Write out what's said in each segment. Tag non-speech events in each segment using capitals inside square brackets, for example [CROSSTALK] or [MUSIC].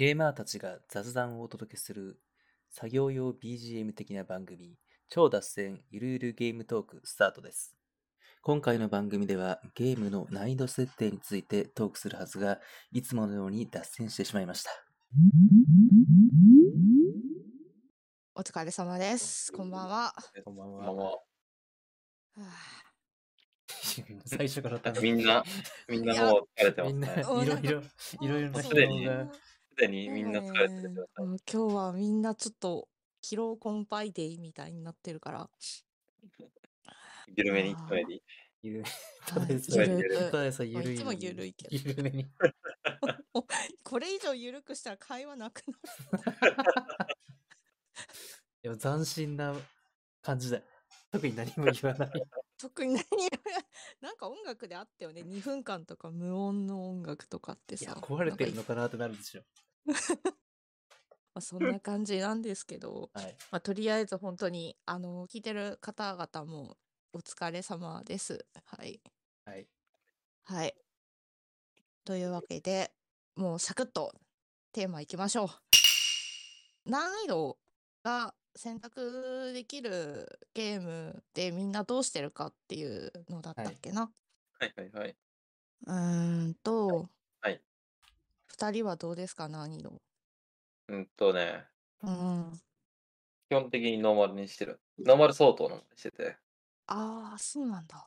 ゲーマーたちが雑談をお届けする作業用 BGM 的な番組、超脱線ゆるゆるゲームトークスタートです。今回の番組ではゲームの難易度設定についてトークするはずが、いつものように脱線してしまいました。お疲れ様です。こんばんは。こんばんまあまは [LAUGHS] 最初からあ、みんな、みんなもう疲れてますねい。ろいろ、いろいろな人すでにが、すでにみんな疲れてるね状態。うん今日はみんなちょっと疲労困憊デイみたいになってるから。緩めに努めに。ゆる、は [LAUGHS] いただでさゆえ、るただでさえゆるい。いつもゆるいけど [LAUGHS] ゆるめに。[LAUGHS] これ以上緩くしたら会話なくなる。でも斬新な感じだよ。特に何も言わない。特に何もなんか音楽であったよね。2分間とか無音の音楽とかってさ。壊れてるのかなってなるでしょ。まあそんな [LAUGHS] 感じなんですけど、はい。まあ、とりあえず本当にあの聞いてる方々もお疲れ様です。はい。はい。はい。というわけで、もうサクッとテーマいきましょう。難易度が選択できるゲームでみんなどうしてるかっていうのだったっけな？はいはいはい。うーんと、はい。二人はどうですか、難易度。うんとね、うん。基本的にノーマルにしてる。ノーマル相当のにしてて。ああ、そうなんだ。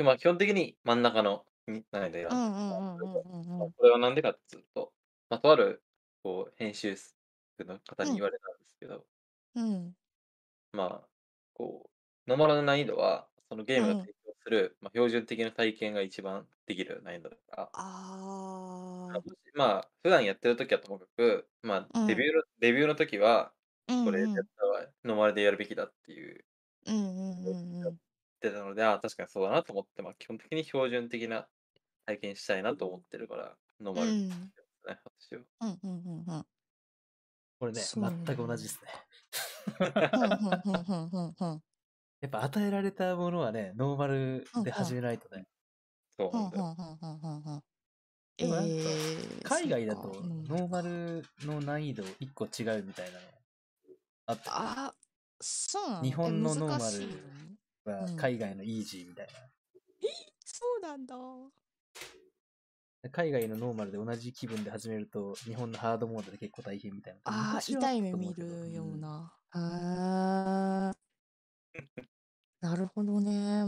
まあ基本的に真ん中のに難易度選んでうんうんうんうんうんうん。これはなんでかっていうと、まあ、とあるこう編集の方に言われたんですけど、うん。まあ、こう、ノーマルの難易度は、そのゲームうんが提供する、まあ、標準的な体験が一番できる難易度だから、ああ。まあ、普段やってる時はともかく、まあ、うんデビューの、デビューの時は、うんこれやっうんたらノーマルでやるべきだっていううんうんうんうん。言ってたので、ああ、確かにそうだなと思って、まあ、基本的に標準的な体験したいなと思ってるから、ノーマルうんですね、私は。うんうんうんうん。これね、そ全く同じですね。やっぱ与えられたものはね、ノーマルで始めないとね。そうなんだよ。うん。でもなんかえー海外だとノーマルの難易度1個違うみたいなのあったあ、そうなの？日本のノーマルはうん海外のイージーみたいそうなんだ。な。海外のノーマルで同じ気分で始めると、日本のハードモードで結構大変みたいな。ああ、痛い目見るよう。な。ああ。なるほどね。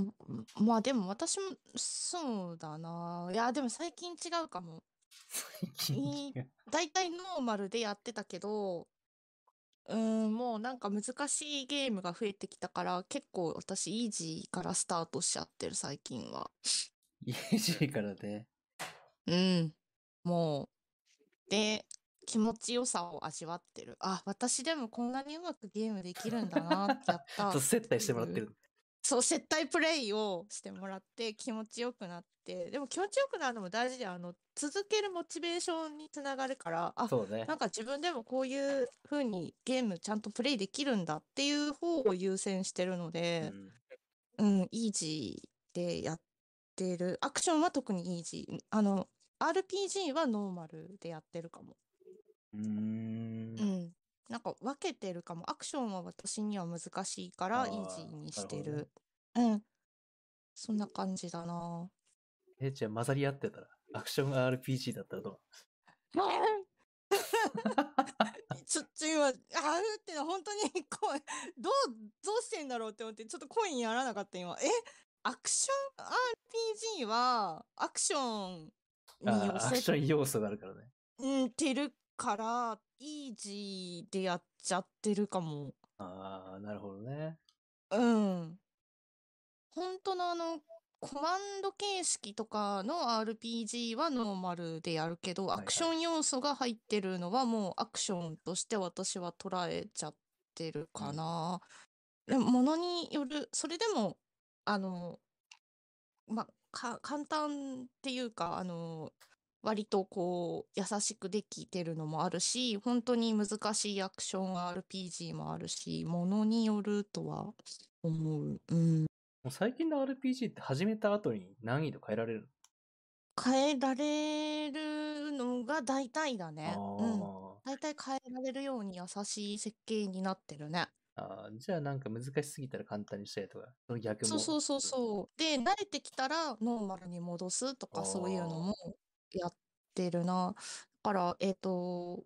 まあでも私もそうだな。いや、でも最近違うかも。[LAUGHS] 最近いいだいたいノーマルでやってたけど、うーん、もうなんか難しいゲームが増えてきたから、結構私イージーからスタートしちゃってる最近は。[LAUGHS] イージーからね。[LAUGHS] うん。もう。で、気持ちよさを味わってる。あ、私でもこんなにうまくゲームできるんだなってやった接待してもらってる。そう、接待プレイをしてもらって気持ちよくなって、でも気持ちよくなるのも大事で、あの、続けるモチベーションにつながるから、あ、そうねな。んか自分でもこういう風にゲームちゃんとプレイできるんだっていう方を優先してるのうで、んうん、イージーでやってる。アクションは特にイージー。あの、RPG はノーマルでやってるかも。うーんう。ん。なんか分けてるかも。アクションは私には難しいからイージーにしてなるる。うん。そんな感じだな。え、じゃあ混ざり合ってたら、アクション RPG だったらどう？[LAUGHS] ちょっと今、あーっての本当に声、どう、どうしてんだろうって思って、ちょっと声にならなかった今。え？アクション RPG は、アクションにあーアクシ寄せョン要素があるからね。うんてるから、イージーでやっちゃってるかも。ああ、なるほどね。うん。本当のあの、コマンド形式とかの RPG はノーマルでやるけど、いはいアクション要素が入ってるのはもうアクションとして私は捉えちゃってるかな。でも、ものによる、それでも、あの、まあ、か、簡単っていうか、あの、割とこう、優しくできてるのもあるし、本当に難しいアクション RPG もあるし、ものによるとは思う。うん。もう最近の RPG って始めた後に難易度変えられる変えられるのが大体だあね。うん。ー大体変えられるように優しい設計になってるね。あー。じゃあなんか難しすぎたら簡単にしたりとか、その逆も。そうそうそうそう。で、慣れてきたらノーマルに戻すとかそういうのもやってるな。だから、えっと、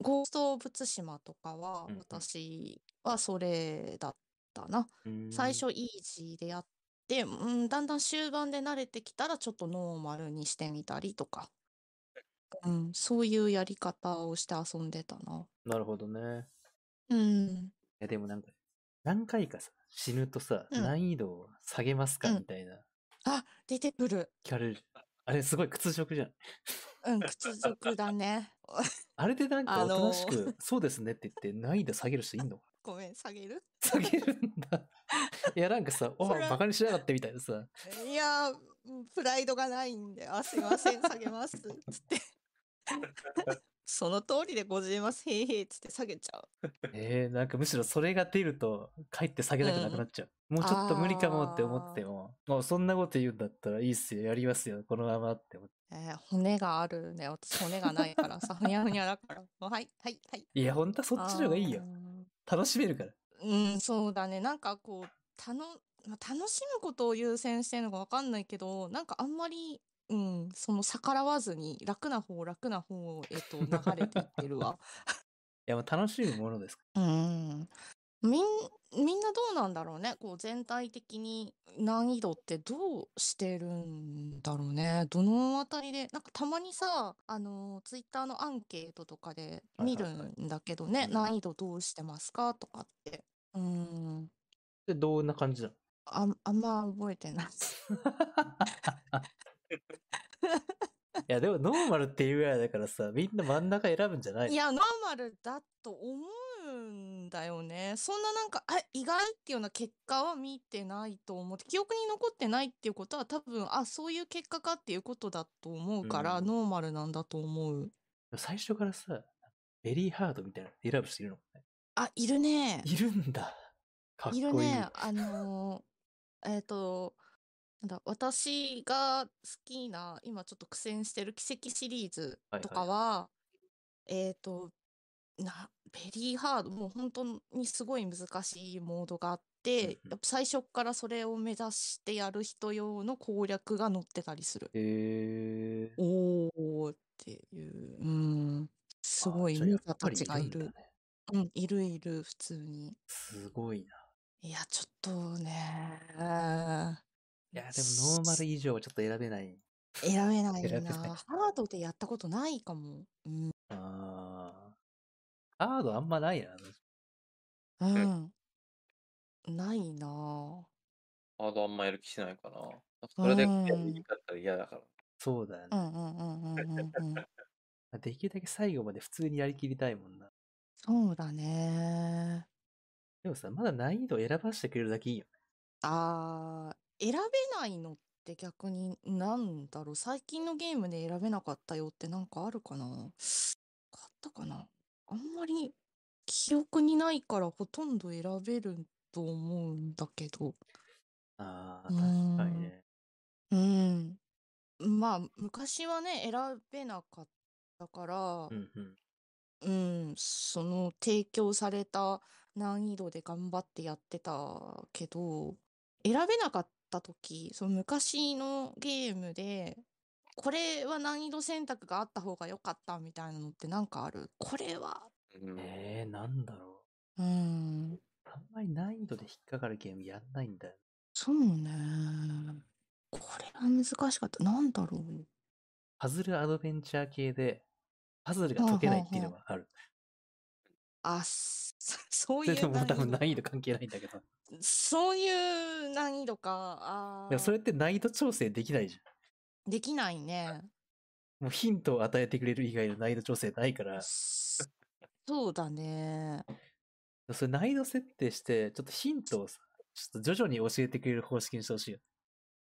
ゴースト・オブ・ツシマとかは私はそれだったな。うーん最初イージーでやって、うん、だんだん終盤で慣れてきたらちょっとノーマルにしてみたりとか。うん、そういうやり方をして遊んでたな。なるほどね。うん。いやでもなんか、何回かさ、死ぬとさ、うん難易度を下げますか？うんみたいな、あ、出てくる。聞かれる。あれすごい屈辱じゃん。うん、屈辱だね。[LAUGHS] あれでなんかあおとなしのーく、そうですねって言って難易度下げる人いんの？[LAUGHS] ごめん、下げる下げるんだ。[LAUGHS] いやなんかさ、おバカにしやがってみたいなさ、いやプライドがないんで、あ、すいません、下げます。つって。その通りでございます。へいへい。つって下げちゃう。[LAUGHS] えー、なんかむしろそれが出ると、かえって下げたくなくなっちゃう。[LAUGHS] もうちょっと無理かもって思っても、もうそんなこと言うんだったらいいっすよ、やりますよ、このままって思って。えー骨があるね。私骨がないからさ、ふにゃふにゃだから。はい、はい、はい。いや、ほんとはそっちの方がいいよ楽しめるから。うん、そうだね。なんかこう、たの、まあ、楽しむことを優先してるのかわかんないけど、なんかあんまり、うん、その逆らわずに楽な方、楽な方へと流れていってるわ。[LAUGHS] いや、楽しむものですかうん。みん、みんなどうなんだろうね。こう全体的に難易度ってどうしてるんだろうね。どのあたりで、なんかたまにさ、あの、ツイッターのアンケートとかで見るはいはいはいんだけどね、うん難易度どうしてますか？とかって。うん。で、どんな感じなの？あん、あんま覚えてない。[LAUGHS] いや、でもノーマルっていうぐらいだからさ、みんな真ん中選ぶんじゃないの？いや、ノーマルだと思うんだよね。そんななんか、あ、意外っていうような結果は見てないと思って、記憶に残ってないっていうことは多分、あ、そういう結果かっていうことだと思うから、うんノーマルなんだと思う。最初からさ、ベリーハードみたいなの選ぶ人いるのね？あ、いるね。いるんだ。かっこいい。いるね。あのーえっと、なんだ、私が好きな、今ちょっと苦戦してる奇跡シリーズとかは、えっと、な、ベリーハード、もう本当にすごい難しいモードがあって、最初からそれを目指してやる人用の攻略が載ってたりする。へえー。おーっていう、うん、すごい忍者たちがいるんだね。。うん、いるいる、普通に。すごいな。いや、ちょっとね、いや、でもノーマル以上はちょっと選べない。選べない選べないな。ハードでやったことないかも。うん。ああ。ハードあんまないな。うん。ないなハードあんまやる気しないかな。それでうんやりだったら嫌だから。そうだよね。うんうんうんうんうんうん。[LAUGHS] できるだけ最後まで普通にやりきりたいもんな。そうだね。でもさ、まだ難易度選ばせてくれるだけいいよね。あー、選べないのって逆になんだろう。最近のゲームで選べなかったよってなんかあるかな？あったかな？あんまり記憶にないからほとんど選べると思うんだけど。ああ、う確んかにね。うん。まあ、昔はね、選べなかったからう、んうん。うん、その提供された難易度で頑張ってやってたけど、選べなかった時、その昔のゲームで、これは難易度選択があった方が良かったみたいなのってなんかある？これは、うんえー、なんだろうん、う。あんまり難易度で引っかかるゲームやんないんだよ。そうね。これは難しかった。なんだろう。パズルアドベンチャー系で、パズルが解けないっていうのはある。あ、そ [LAUGHS] そうそれでいうも多分難易度。難易度関係ないんだけど。そういう難易度か。あそれーって難易度調整できないじゃん。できないね。もうヒントを与えてくれる以外の難易度調整ないから、そそうだね。それ難易度設定して、ちょっとヒントをさ、ちょっと徐々に教えてくれる方式にしてほしいよ。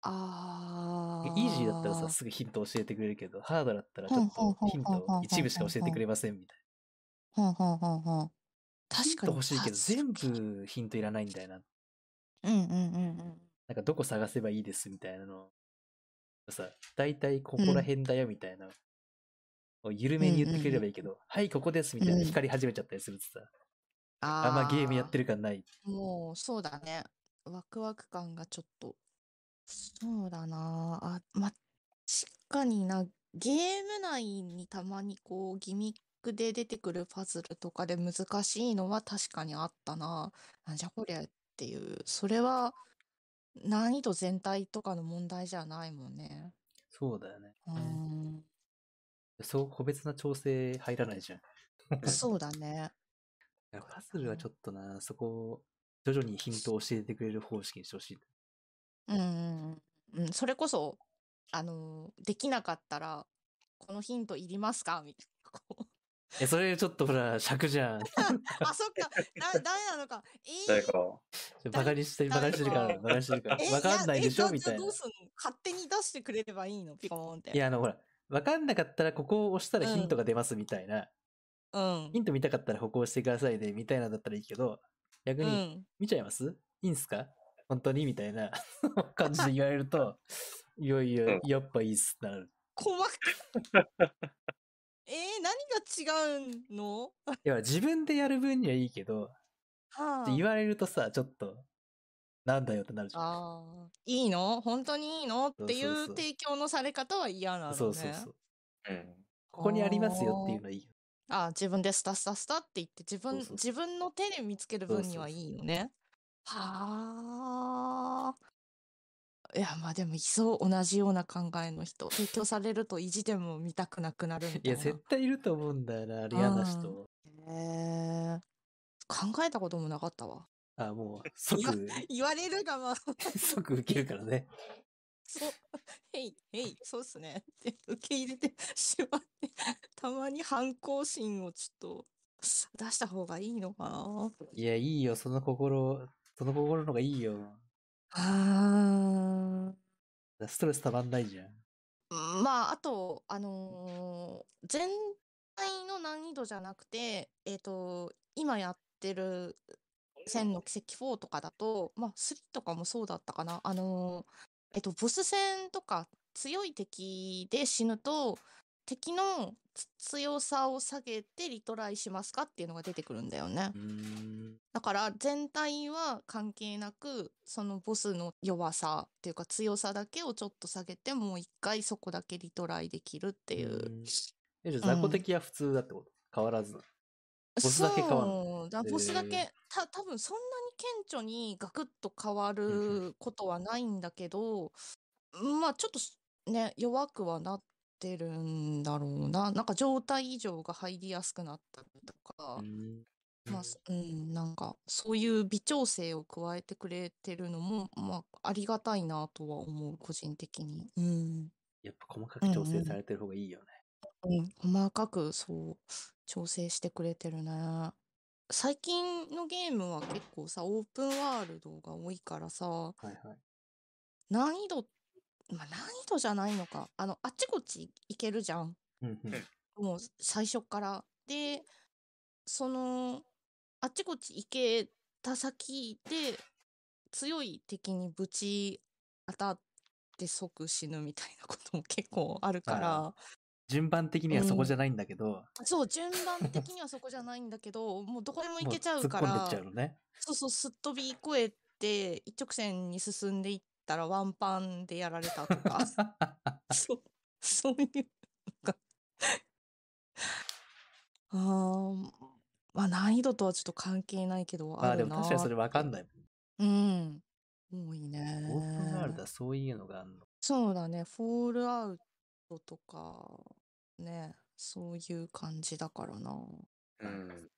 あイージーだったらさ、ーすぐヒント教えてくれるけど、ハードだったらちょっとヒントを一部しか教えてくれませんみたいほんほんほんほん。な。ヒント確かに。欲しいけど、全系部ヒントいらないんだよな。うんうんうんうん。なんかどこ探せばいいですみたいなの。さ、大体ここら辺だよみたいな、を緩めに言ってくれればいいけど、はい、ここですみたいなうん光り始めちゃったりするとさ、ああんまゲームやってる感ない。もう、そうだね。ワクワク感がちょっと。そうだなあ。ま、確かにな、ゲーム内にたまにこう、ギミックで出てくるパズルとかで難しいのは確かにあったな。なんじゃこりゃっていう。それは、難易度全体とかの問題じゃないもんね。そうだよね。うーん。そう、個別な調整入らないじゃん。[LAUGHS] そうだね。パズルはちょっとな、そこを徐々にヒントを教えてくれる方式にしてほしい。うんうんそれこそ、あのーできなかったら、このヒントいりますか？みたいな。え、それちょっとほら、尺じゃん。[LAUGHS] あ、そっか。だ、ダメなのか。え誰ー、か、バカにして、バカにしてるから、バカにしてるから。えわかんないでしょ？みたいなどう。すんの？勝手に出してくれればいいの？ピコーンって。いや、あの、ほら、わかんなかったらここを押したらヒントうんが出ますみたいな。うんヒ。ント見たかったらここを押してくださいね、みたいなのだったらいいけど、逆に、うん。見ちゃいます？いいんすか？本当に？みたいな [LAUGHS] 感じで言われると、いやいやうん、やっぱいいっすってなる。細かえー、何が違うの？[LAUGHS] いや、自分でやる分にはいいけど、は言われるとさ、ちょっと、なんだよってなるじゃん。ああー、いいの？本当にいいの？っていそう提供のされ方は嫌なのね。そうそうそう。うん。ここにありますよっていうのはいいよ。あー自分でスタスタスタって言って自分そうそうそう自分の手で見つける分にはいいのね。はあ。いやまあでもいそう同じような考えの人提供されると意地でも見たくなくなるみいや、たいな。絶対いると思うんだよな、嫌な人。へえ考えたこともなかったわ。あ、もう、[LAUGHS] 即、言われるがまあ即受けるからね。そう、へい、へい、そうっすね。って受け入れてしまって、たまに反抗心をちょっと出した方がいいのかな。いや、いいよ、その心、その心の方がいいよ。あストレスたまんないじゃん。ーまあ、あと、あのー全体の難易度じゃなくて、えっ、と、今やってる千の奇跡4とかだと、まあ、3とかもそうだったかな。あのーえっと、ボス戦とか強い敵で死ぬと、敵のつ強さを下げてリトライしますかっていうのが出てくるんだよね。だから全体は関係なく、そのボスの弱さっていうか強さだけをちょっと下げて、もう一回そこだけリトライできるっていう。う。ん。え、じゃあ雑魚敵は普通だってこと？変わらず。ボスだけ変わんのそうだボスだへけ、た、多分そんなに顕著にガクッと変わることはないんだけど、まあちょっとすね、弱くはなってるんだろうな。なんか状態異常が入りやすくなったりとかう、ん。まあ、すうん、なんかそういう微調整を加えてくれてるのも、まあありがたいなとは思う、個人的に。うん。やっぱ細かく調整されてる方がいいよね。うん、細かくそう調整してくれてるね。最近のゲームは結構さ、オープンワールドが多いからさ、はいはい。難易度、まあ難易度じゃないのか。あの、あっちこっち行けるじゃん。うんうん。もう最初から。で、その、あっちこっち行けた先で、強い敵にぶち当たって即死ぬみたいなことも結構あるから、順番的にはそこじゃないんだけど、そう、順番的にはそこじゃないんだけど、もうどこでも行もけちゃうから。そうそう、すっ飛び越えて、一直線に進んでいったらワンパンでやられたとか、[LAUGHS] そう、そういう、なんか、あーまあ難易度とはちょっと関係ないけど、まあであるなも確かにそれわかんないもん。うん。多いオープンワールドね。はそういうのがあるの。そうだね、フォールアウトとか、ね、そういう感じだからな。うん。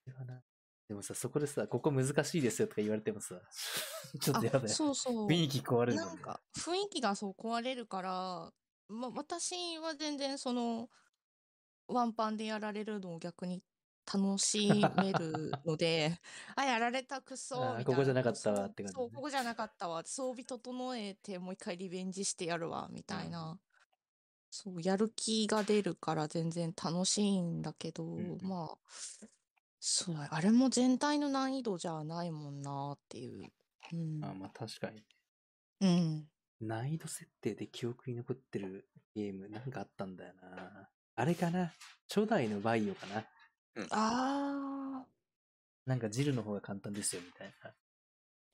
でもさ、そこでさ、ここ難しいですよとか言われてもさ、[LAUGHS] ちょっとやだあ、よ。そうそう。雰囲気壊れるね。なんか雰囲気がそう壊れるから、ま、私は全然そのワンパンでやられるのを逆に楽しめるので、[LAUGHS] あ、やられたくそみたいな。ここじゃなかったわって感じねそう、ここじゃなかったわ。装備整えてもう一回リベンジしてやるわ、みたいな。そう、やる気が出るから全然楽しいんだけど、んうんまあ、そうだ、あれも全体の難易度じゃないもんなっていう。うん。あまあ確かに。うん。難易度設定で記憶に残ってるゲームなんかあったんだよな。あれかな初代のバイオかなあなんかジルの方が簡単ですよみたいな。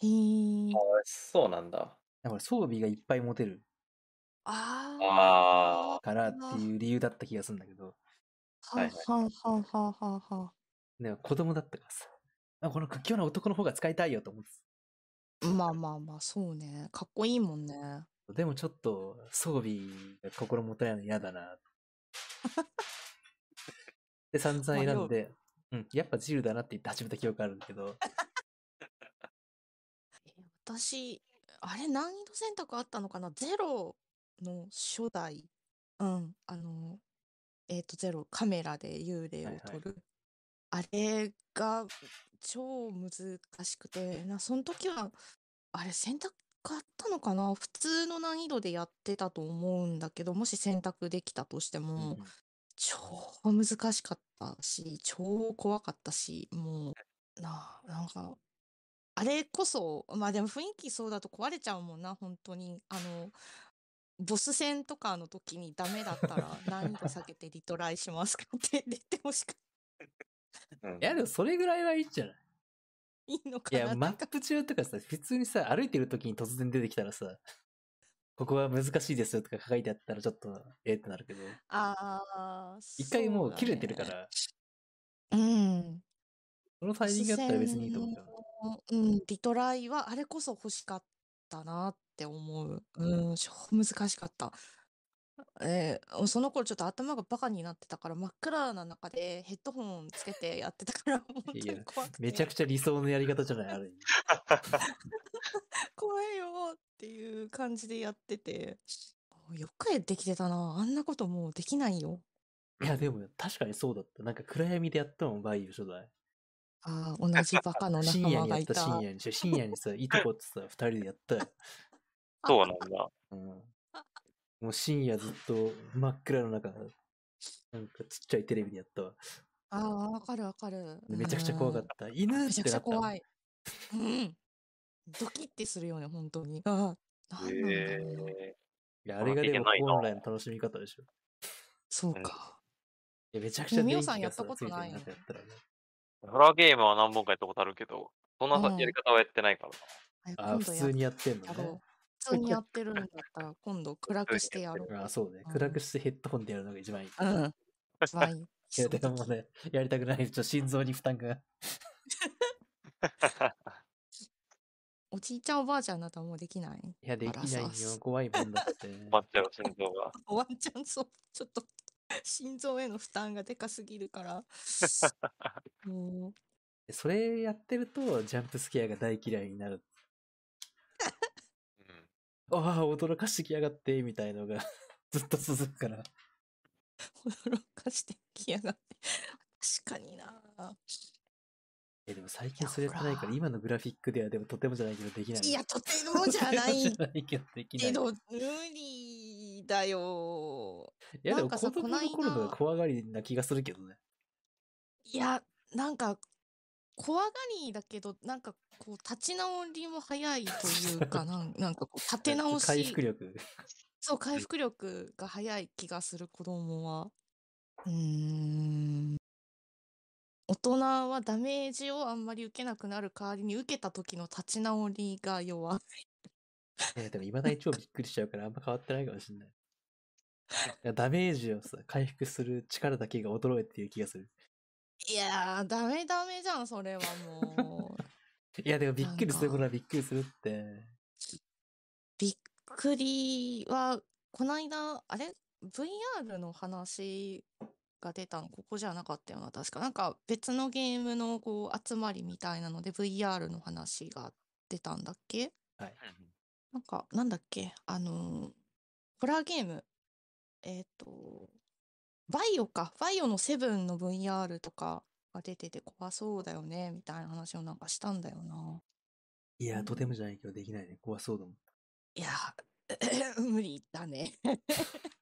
ー。へー。あそうなんだ。だから装備がいっぱい持てるああからっていう理由だった気がするんだけど、ー。ははははははでも子供だったからさ、あこの屈強な男の方が使いたいよと思ってまあまあまあ、そうね。かっこいいもんね。たでもちょっと装備が心もたないの嫌だな。[LAUGHS] で、散々選んで、うん、やっぱジルだなって言って始めた記憶あるんだけど、[LAUGHS] え私、あれ難易度選択あったのかな？ゼロの初代。うん、あの、えっ、と、ゼロ、カメラで幽霊をはいはい撮る。あれが超難しくて、な、その時は、あれ選択あったのかな？普通の難易度でやってたと思うんだけど、もし選択できたとしてうんも、うん。超難しかったし、超怖かったし、もう、なあ、なんか、あれこそ、まあでも雰囲気そうだと壊れちゃうもんな、本当に。あの、ボス戦とかの時にダメだったら難易度下げてリトライしますかって出てほしかうんいやでもそれぐらいはいいんじゃない？[LAUGHS] いいのいや、かななんかマップ中とかさ、普通にさ、歩いてる時に突然出てきたらさ、ここは難しいですよとか書いてあったらちょっと、ええってなるけど、ああ、一回もう切れてるか。ら、うん。そのタイミングだったら別にいいと思うけど。うん、リトライはあれこそ欲しかったなって思う。うん、超難しかった。えーその頃ちょっと頭がバカになってたから真っ暗な中でヘッドホンつけてやってたから本当に怖くてめちゃくちゃ理想のやり方じゃない、ある意味。[LAUGHS] 怖いよっていう感じでやっててよくできてたなあんなこともうできないよいや、でも確かにそうだった。なんか暗闇でやったもん、バイオ初代。あー同じバカの仲深夜間にやった、がいた深夜に。深夜にさ、いとこってさ、二人でやったよ。[LAUGHS] そうなんだ。うん。もう深夜ずっと真っ暗の中、なんかちっちゃいテレビでやったわ。ああわかるわかる。でめちゃくちゃ怖かっうん。た。犬っめちゃくちてなった。もんゃ怖い。うん。ドキッてするよね本当に。ああなんなんだろうなえいや、あれがでもいけないな本来の楽しみ方でしょ。そうか。いや、めちゃくちゃみおささんやったことない中やったらね。ー、ホラーゲームは何本かやったことあるけど、そんなやり方はやってないからあー、普あ今度や通にやってんのね。普通にやってるんだったら [LAUGHS] 今度暗くしてやろう。あーそうねう。ん暗くしてヘッドホンでやるのが一番いい。いうん。[LAUGHS] 一番いい。や、でもね、やりたくない。ちょっと心臓に負担が。[LAUGHS] おじいちゃんおばあちゃんだったらもうできない？いや、できないよ。怖いもんだって。止まっちゃう心臓が。ワンちゃんそう、ちょっと心臓への負担がでかすぎるから。もう、それやってると、ジャンプスケアが大嫌いになる。うんああ、驚かしてきやがって、みたいのが [LAUGHS] ずっと続くから。驚かしてきやがって。確かにな。え、でも最近それやってないから、今のグラフィックではでもとてもじゃないけどできない。いや、とてもじゃない [LAUGHS] ないけどできない。けど、無理だよ。いや、でも子供の頃の怖がりな気がするけどね。いや、なんか、怖がりだけど、なんかこう、立ち直りも早いというか [LAUGHS] なん、なんかこう、立て直し、回復力。そう、回復力が早い気がする子供は。うーん。大人はダメージをあんまり受けなくなる代わりに受けた時の立ち直りが弱い。えでも未だに超びっくりしちゃうからあんま変わってないかもしれない。いやダメージをさ、回復する力だけが衰えている気がする。いやー、ダメダメじゃん、それはもう。[LAUGHS] いや、でもびっくりするなんかことはびっくりするって。びっくりは、この間、あれ ?VR の話が出たの、ここじゃなかったよな、確か。なんか別のゲームのこう集まりみたいなので VR の話が出たんだっけ？はい。なんか、なんだっけ？あのーホラーゲーム。えっ、と、バイオか。バイオのセブンの VR とかが出てて怖そうだよね、みたいな話をなんかしたんだよな。いや、とてもじゃないけどできないね。怖そうだもん。いや、[CLEARS THROAT] 無理だね。[LAUGHS]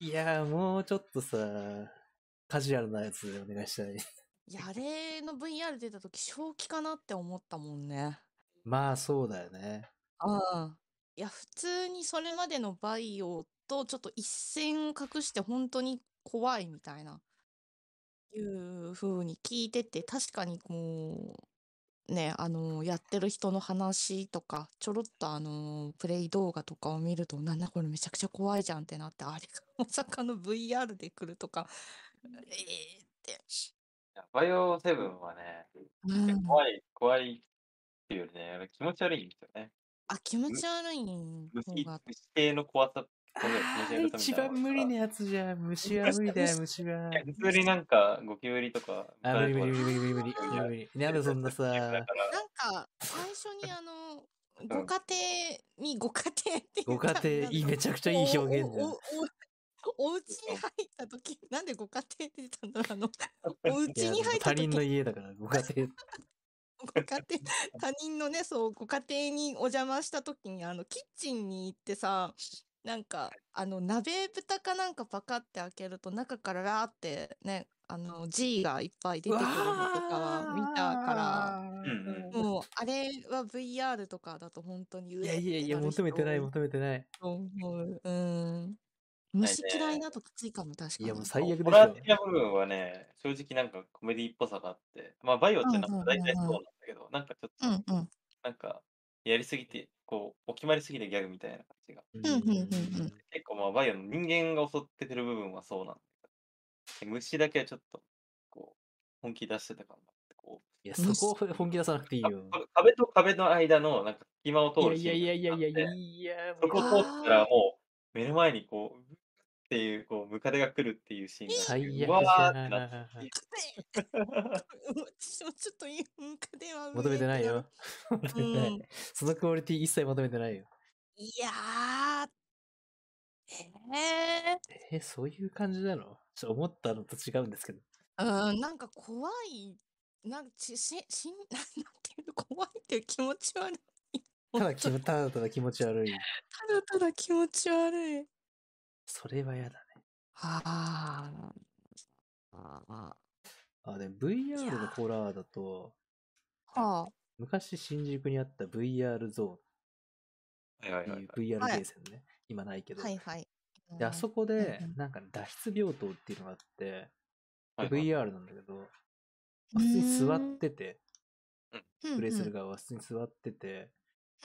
いや、もうちょっとさ、カジュアルなやつでお願いしたい。いや、あれの VR 出た時正気かなって思ったもんね。まあ、そうだよね。ああ。いや、普通にそれまでのバイオとちょっと一線を画して本当に怖いみたいな、いう風に聞いてて、確かにこう、ね、あの、やってる人の話とか、ちょろっとあの、プレイ動画とかを見ると、なんだこれめちゃくちゃ怖いじゃんってなって、あれがまさかの VR で来るとか、えーって。バイオセブンはね、うん。怖い、怖いっていうよりね、気持ち悪いんですよね。あ、気持ち悪い方虫系の怖さと一番無理なやつじゃん。虫は無理だよ、虫は。普通になんかゴキブリとか、あ、無理無理無理無理無理無理無理無理。なんでそんなさ、なんか、最初にあの、ご家庭に、ご家庭ってご家庭、いい、めちゃくちゃいい表現じゃんおお。おお家に入った時なんでご家庭って出たんだろうあの、お家に入った時他人の家だから、ご家庭。ご家庭、他人のね、そう、ご家庭にお邪魔した時に、あの、キッチンに行ってさ、なんか、あの、鍋蓋かなんかパカって開けると、中からラーってね、あの、G がいっぱい出てくるのとかは見たから、うんうんもう、あれは VR とかだと本当に、ういやえいやいや、求めてない、人求めてない。う。うん。虫嫌いだときついかも、確かに。いや、もう最悪でしホラーょ。的な部分はね、正直なんかコメディっぽさがあって、まあバイオってなんか大体そうなんだけど、なんかちょっと、うんうん。なんかやりすぎて、こう、お決まりすぎてギャグみたいな感じが。うんうんうんうん結構まあバイオの人間が襲ってくる部分はそうなんだけど、虫だけはちょっと、こう、本気出してた感があって、こう、いや、そこを本気出さなくていいよ。か壁と壁の間のなんか隙間を通るいやいやいやいやいやいや、そこ通ったらもう目の前にこう、っていう、こう、ムカデが来るっていうシーンがあって。最悪うわーってじなって。[LAUGHS] ゃん。私もちょっと言うかでは [LAUGHS] 求めてないよ。求めてなうんい。そのクオリティ一切求めてないよ。いやー、ええ、そういう感じなの？ちょ思ったのと違うんですけど。ー、うん、なんか怖い、なんかちししん [LAUGHS] なんていうの怖いっていう気持ち悪い。ただただただ気持ち悪い。ただただ気持ち悪い。それは嫌だね。はあ。ああ、でも VR のホラーだと、ーはあ。昔新宿にあった VR ゾはいはいはいーンっていう VR はいゲーセンね。今ないけど。はいはい。で、あそこでなんか脱出病棟っていうのがあって、はいはい。VR なんだけど、普通に座ってて、プレイする側は普通に座ってて、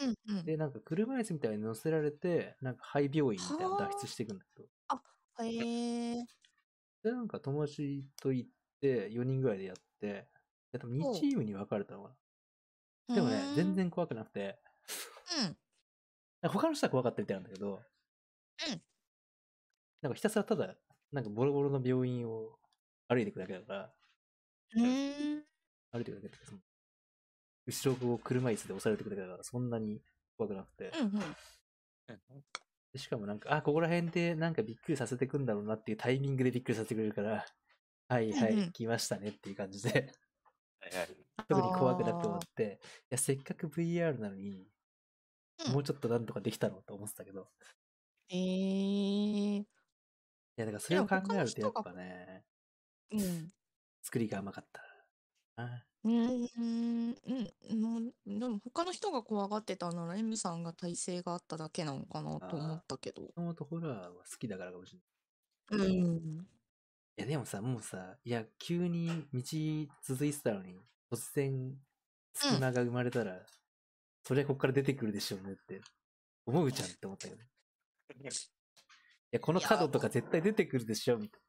うんうんうんで、なんか車椅子みたいに乗せられて、なんか廃病院みたいなの脱出していくんだけど、へえ。で、なんか友達と行って、4人ぐらいでやって、で多分2チームに分かれたのかな。でもね、全。然怖くなくて、うん。他の人は怖かったみたいなんだけど、うんなんかひたすらただ、なんかボロボロの病院を歩いていくだけだから、うーん。歩いていくだけだか後ろを車椅子で押されていくだけだから、そんなに怖くなくて、うんうん。でしかもなんか、あ、ここら辺でなんかびっくりさせてくんだろうなっていうタイミングでびっくりさせてくれるから、はいはい、うんうん。来ましたねっていう感じで、はいはい。特に怖くなく思って、いや、せっかく VR なのに、うん。もうちょっとなんとかできたのと思ってたけど、えー。いや、だからそれを考えるとやっぱね、うん。作りが甘かったな。うーん、うん、もうでも他の人が怖がってたなら M さんが耐性があっただけなのかなと思ったけど。もとホラーは好きだからかもしれない。うん。いや、でもさ、もうさ、いや、急に道続いてたのに、突然、隙間が生まれたら、それはここから出てくるでしょうねって、思うじゃんって思ったよね。いや、この角とか絶対出てくるでしょ、みたいな。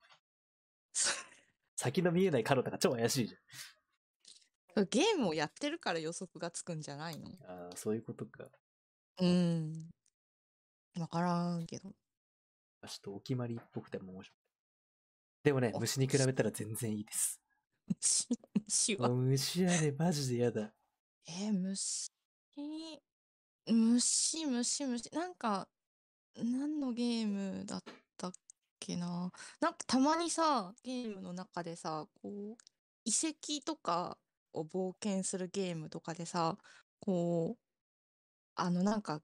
[LAUGHS] 先の見えない角とか超怪しいじゲームをやってるから予測がつくんじゃないの？ああ、そういうことか。うん。わからんけど。ちょっとお決まりっぽくても面白い。でもね、お虫に比べたら全然いいです。虫、虫は。虫はね、マジで嫌だ。えー、虫、虫、虫、虫。なんか、何のゲームだったっけな？なんかたまにさ、ゲームの中でさ、こう、遺跡とかを冒険するゲームとかでさ、こう、あの、なんか、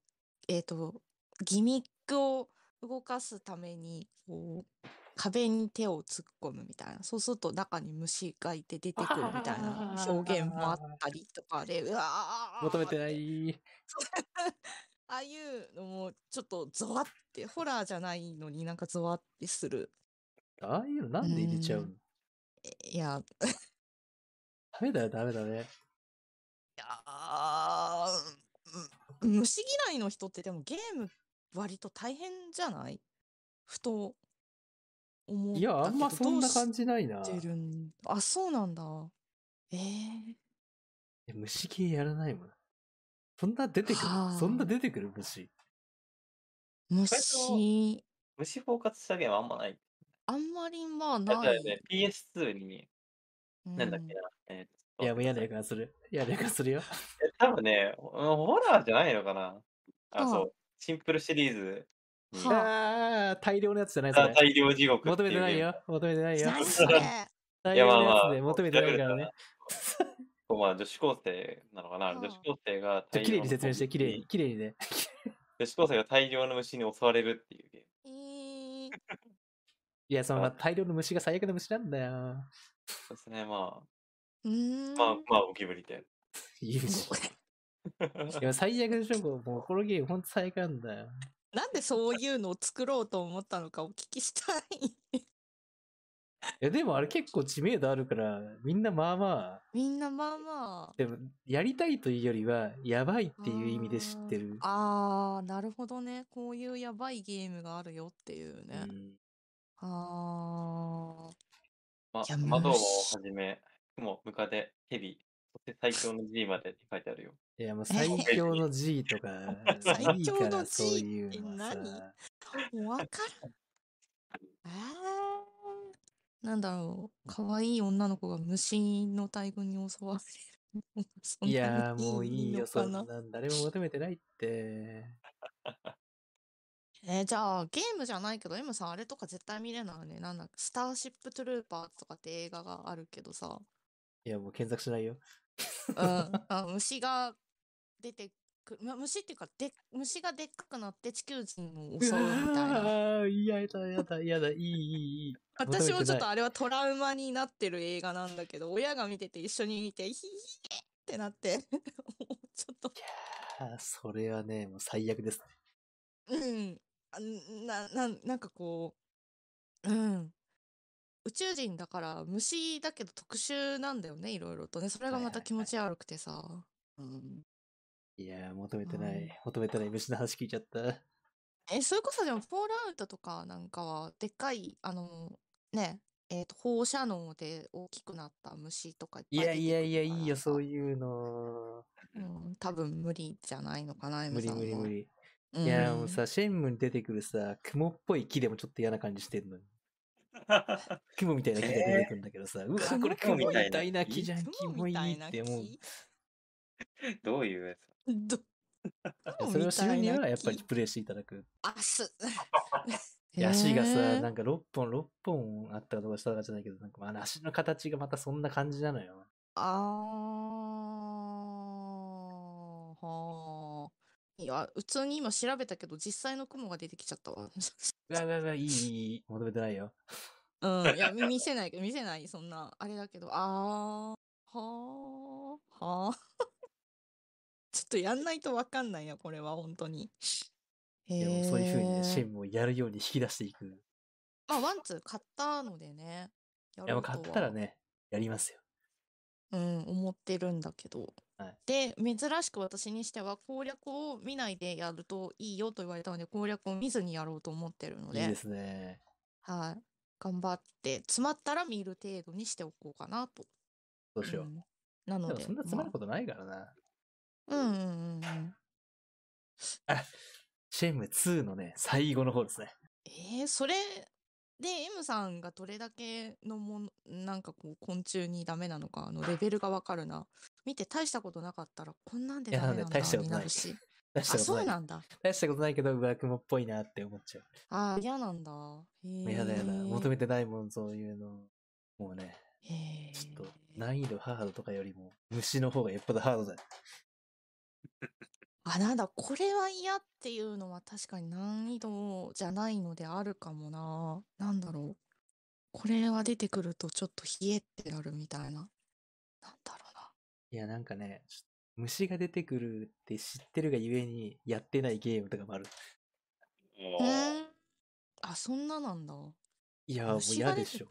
えっと、ギミックを動かすために、こう、壁に手を突っ込むみたいな。そうすると中に虫がいて出てくるみたいな表現もあったりとかで、うわー求めてない。ああいうのもちょっとゾワって、ホラーじゃないのになんかゾワってする。ああいうのなんで入れちゃうのういや、ダメだよ、ダメだね。いやーうん虫嫌いの人ってでもゲーム割と大変じゃない？ふと思ったいや、あんまそんな感じじないな。てるん？あ、そうなんだ。えええ虫系やらないもん。そんな出てくる？はあそんな出てくる？虫。虫、虫フォーカスしたゲームあんまない。あんまりまあだない。からね、PS2 に、なんだっけな。えーといや、もう嫌な予感する。嫌な予感するよ。[LAUGHS] え多分ね、ほホラーじゃないのかな。あ、はあそう。シンプルシリーズに、はああ、大量のやつじゃないそれ。大量地獄っていう求めてないよ。求めてないよ。[LAUGHS] 大量のやまあつで求めてないからね。まあ女子高生なのかな。はあ女子高生が大量の綺麗に説明して、綺麗に、虫綺麗にね。[LAUGHS] 女子高生が大量の虫に襲われるっていうゲーム。えーいや、その、あまあ大量の虫が最悪の虫なんだよ。そうですね、まうーん。あ、まあ、まあ、ゴキブリで。[LAUGHS] 言うし。いや、最悪でしょ、もうもうこのゲームほんと最悪なんだよ。[LAUGHS] なんでそういうのを作ろうと思ったのかお聞きしたい。[LAUGHS] いや、でもあれ結構知名度あるから、みんなまあまあ、みんなまあまあ。でも、やりたいというよりは、やばいっていう意味で知ってる。あーあー、なるほどね。こういうやばいゲームがあるよっていうね。うんあま窓をは虫じめ、雲、ムカデ、ヘビ、そして最強の G までって書いてあるよ。いや、もう最強の G とか、最いい強の G ってあ、わかる。なんだろう。可愛い女の子が虫の大群に襲われる。いなやもういいよ、そんなん誰も求めてないって。えーじゃあゲームじゃないけど M さんあれとか絶対見れないよね。なんだスターシップトゥルーパーズとかって映画があるけどさ。いや、もう検索しないよ。うん、あ [LAUGHS] 虫が出てくま虫っていうかで虫がでっかくなって地球人を襲うみたいな。ああ、いややだ、やだ、やだ、いい、いい、いい。[LAUGHS] 私もちょっとあれはトラウマになってる映画なんだけど親が見てて一緒に見てヒーってなって [LAUGHS] もうちょっとあーそれはね、もう最悪ですね。うんあなななんかこううん宇宙人だから虫だけど特殊なんだよねいろいろとねそれがまた気持ち悪くてさ、うん、いやー、求めてなうんい。求めてない虫の話聞いちゃった。[LAUGHS] えそれこそでもフォールアウトとかなんかはでっかいあのねえーと放射能で大きくなった虫とかいっいやぱいいやいや、いいよ、そうう、いうの。うん、多分無理じゃないのかな無理さんも無理無理。うんいやー、もうさ、シェンムに出てくるさ、雲っぽい木でもちょっと嫌な感じしてんのに。[LAUGHS] 雲みたいな木が出てくるんだけどさ、うわ、これ雲みたいなたいな木じゃん、キモい雲みたいなって思う。木？どういうやつ？それを知るには、やっぱり木？プレイしていただく。足。いや足がさ、なんか6本、6本あったかどうかしたかじゃないけど、なんかまあ足の形がまたそんな感じなのよ。あー。はあいや普通に今調べたけど実際の雲が出てきちゃったわうわうわうわ、いい、いいいい、求めてないよ。うんいやみ見せない見せないそんなあれだけどあーはあはあ [LAUGHS] ちょっとやんないとわかんないやこれは本当にいやもうそういう風にね、シへーェンムをやるように引き出していく。いまあワンツー買ったのでねやや、もう買ったらね、やりますよ。うん、思ってるんだけど。はいで、珍しく私にしては攻略を見ないでやるといいよと言われたので、攻略を見ずにやろうと思ってるので、いいですね。はい。頑張って、詰まったら見る程度にしておこうかなと。どうしよう。んなので、そんなつまるまことないからな。あうんうんうんうん。あ、シェンム2のね、最後の方ですね。えー、それで M さんがどれだけのものなんかこう昆虫にダメなのかあのレベルがわかるな見て大したことなかったらこんなんでダメなんだ大したことないになるし [LAUGHS] あ。そうなんだ大したことないけど、うわ、雲っぽいなって思っちゃう。あー嫌なんだへもうやだやだ。ー求めてないもん、そういうの。もうね、へちょっとー難易度ハードとかよりも、虫の方がよっぽどハードだよ。あなんだこれは嫌っていうのは確かに難易度じゃないのであるかもななんだろうこれは出てくるとちょっと冷えってなるみたいななんだろうないや、なんかね、虫が出てくるって知ってるがゆえにやってないゲームとかもある。お [LAUGHS] うーん。あ、そんななんだ。いやー、もう嫌でしょ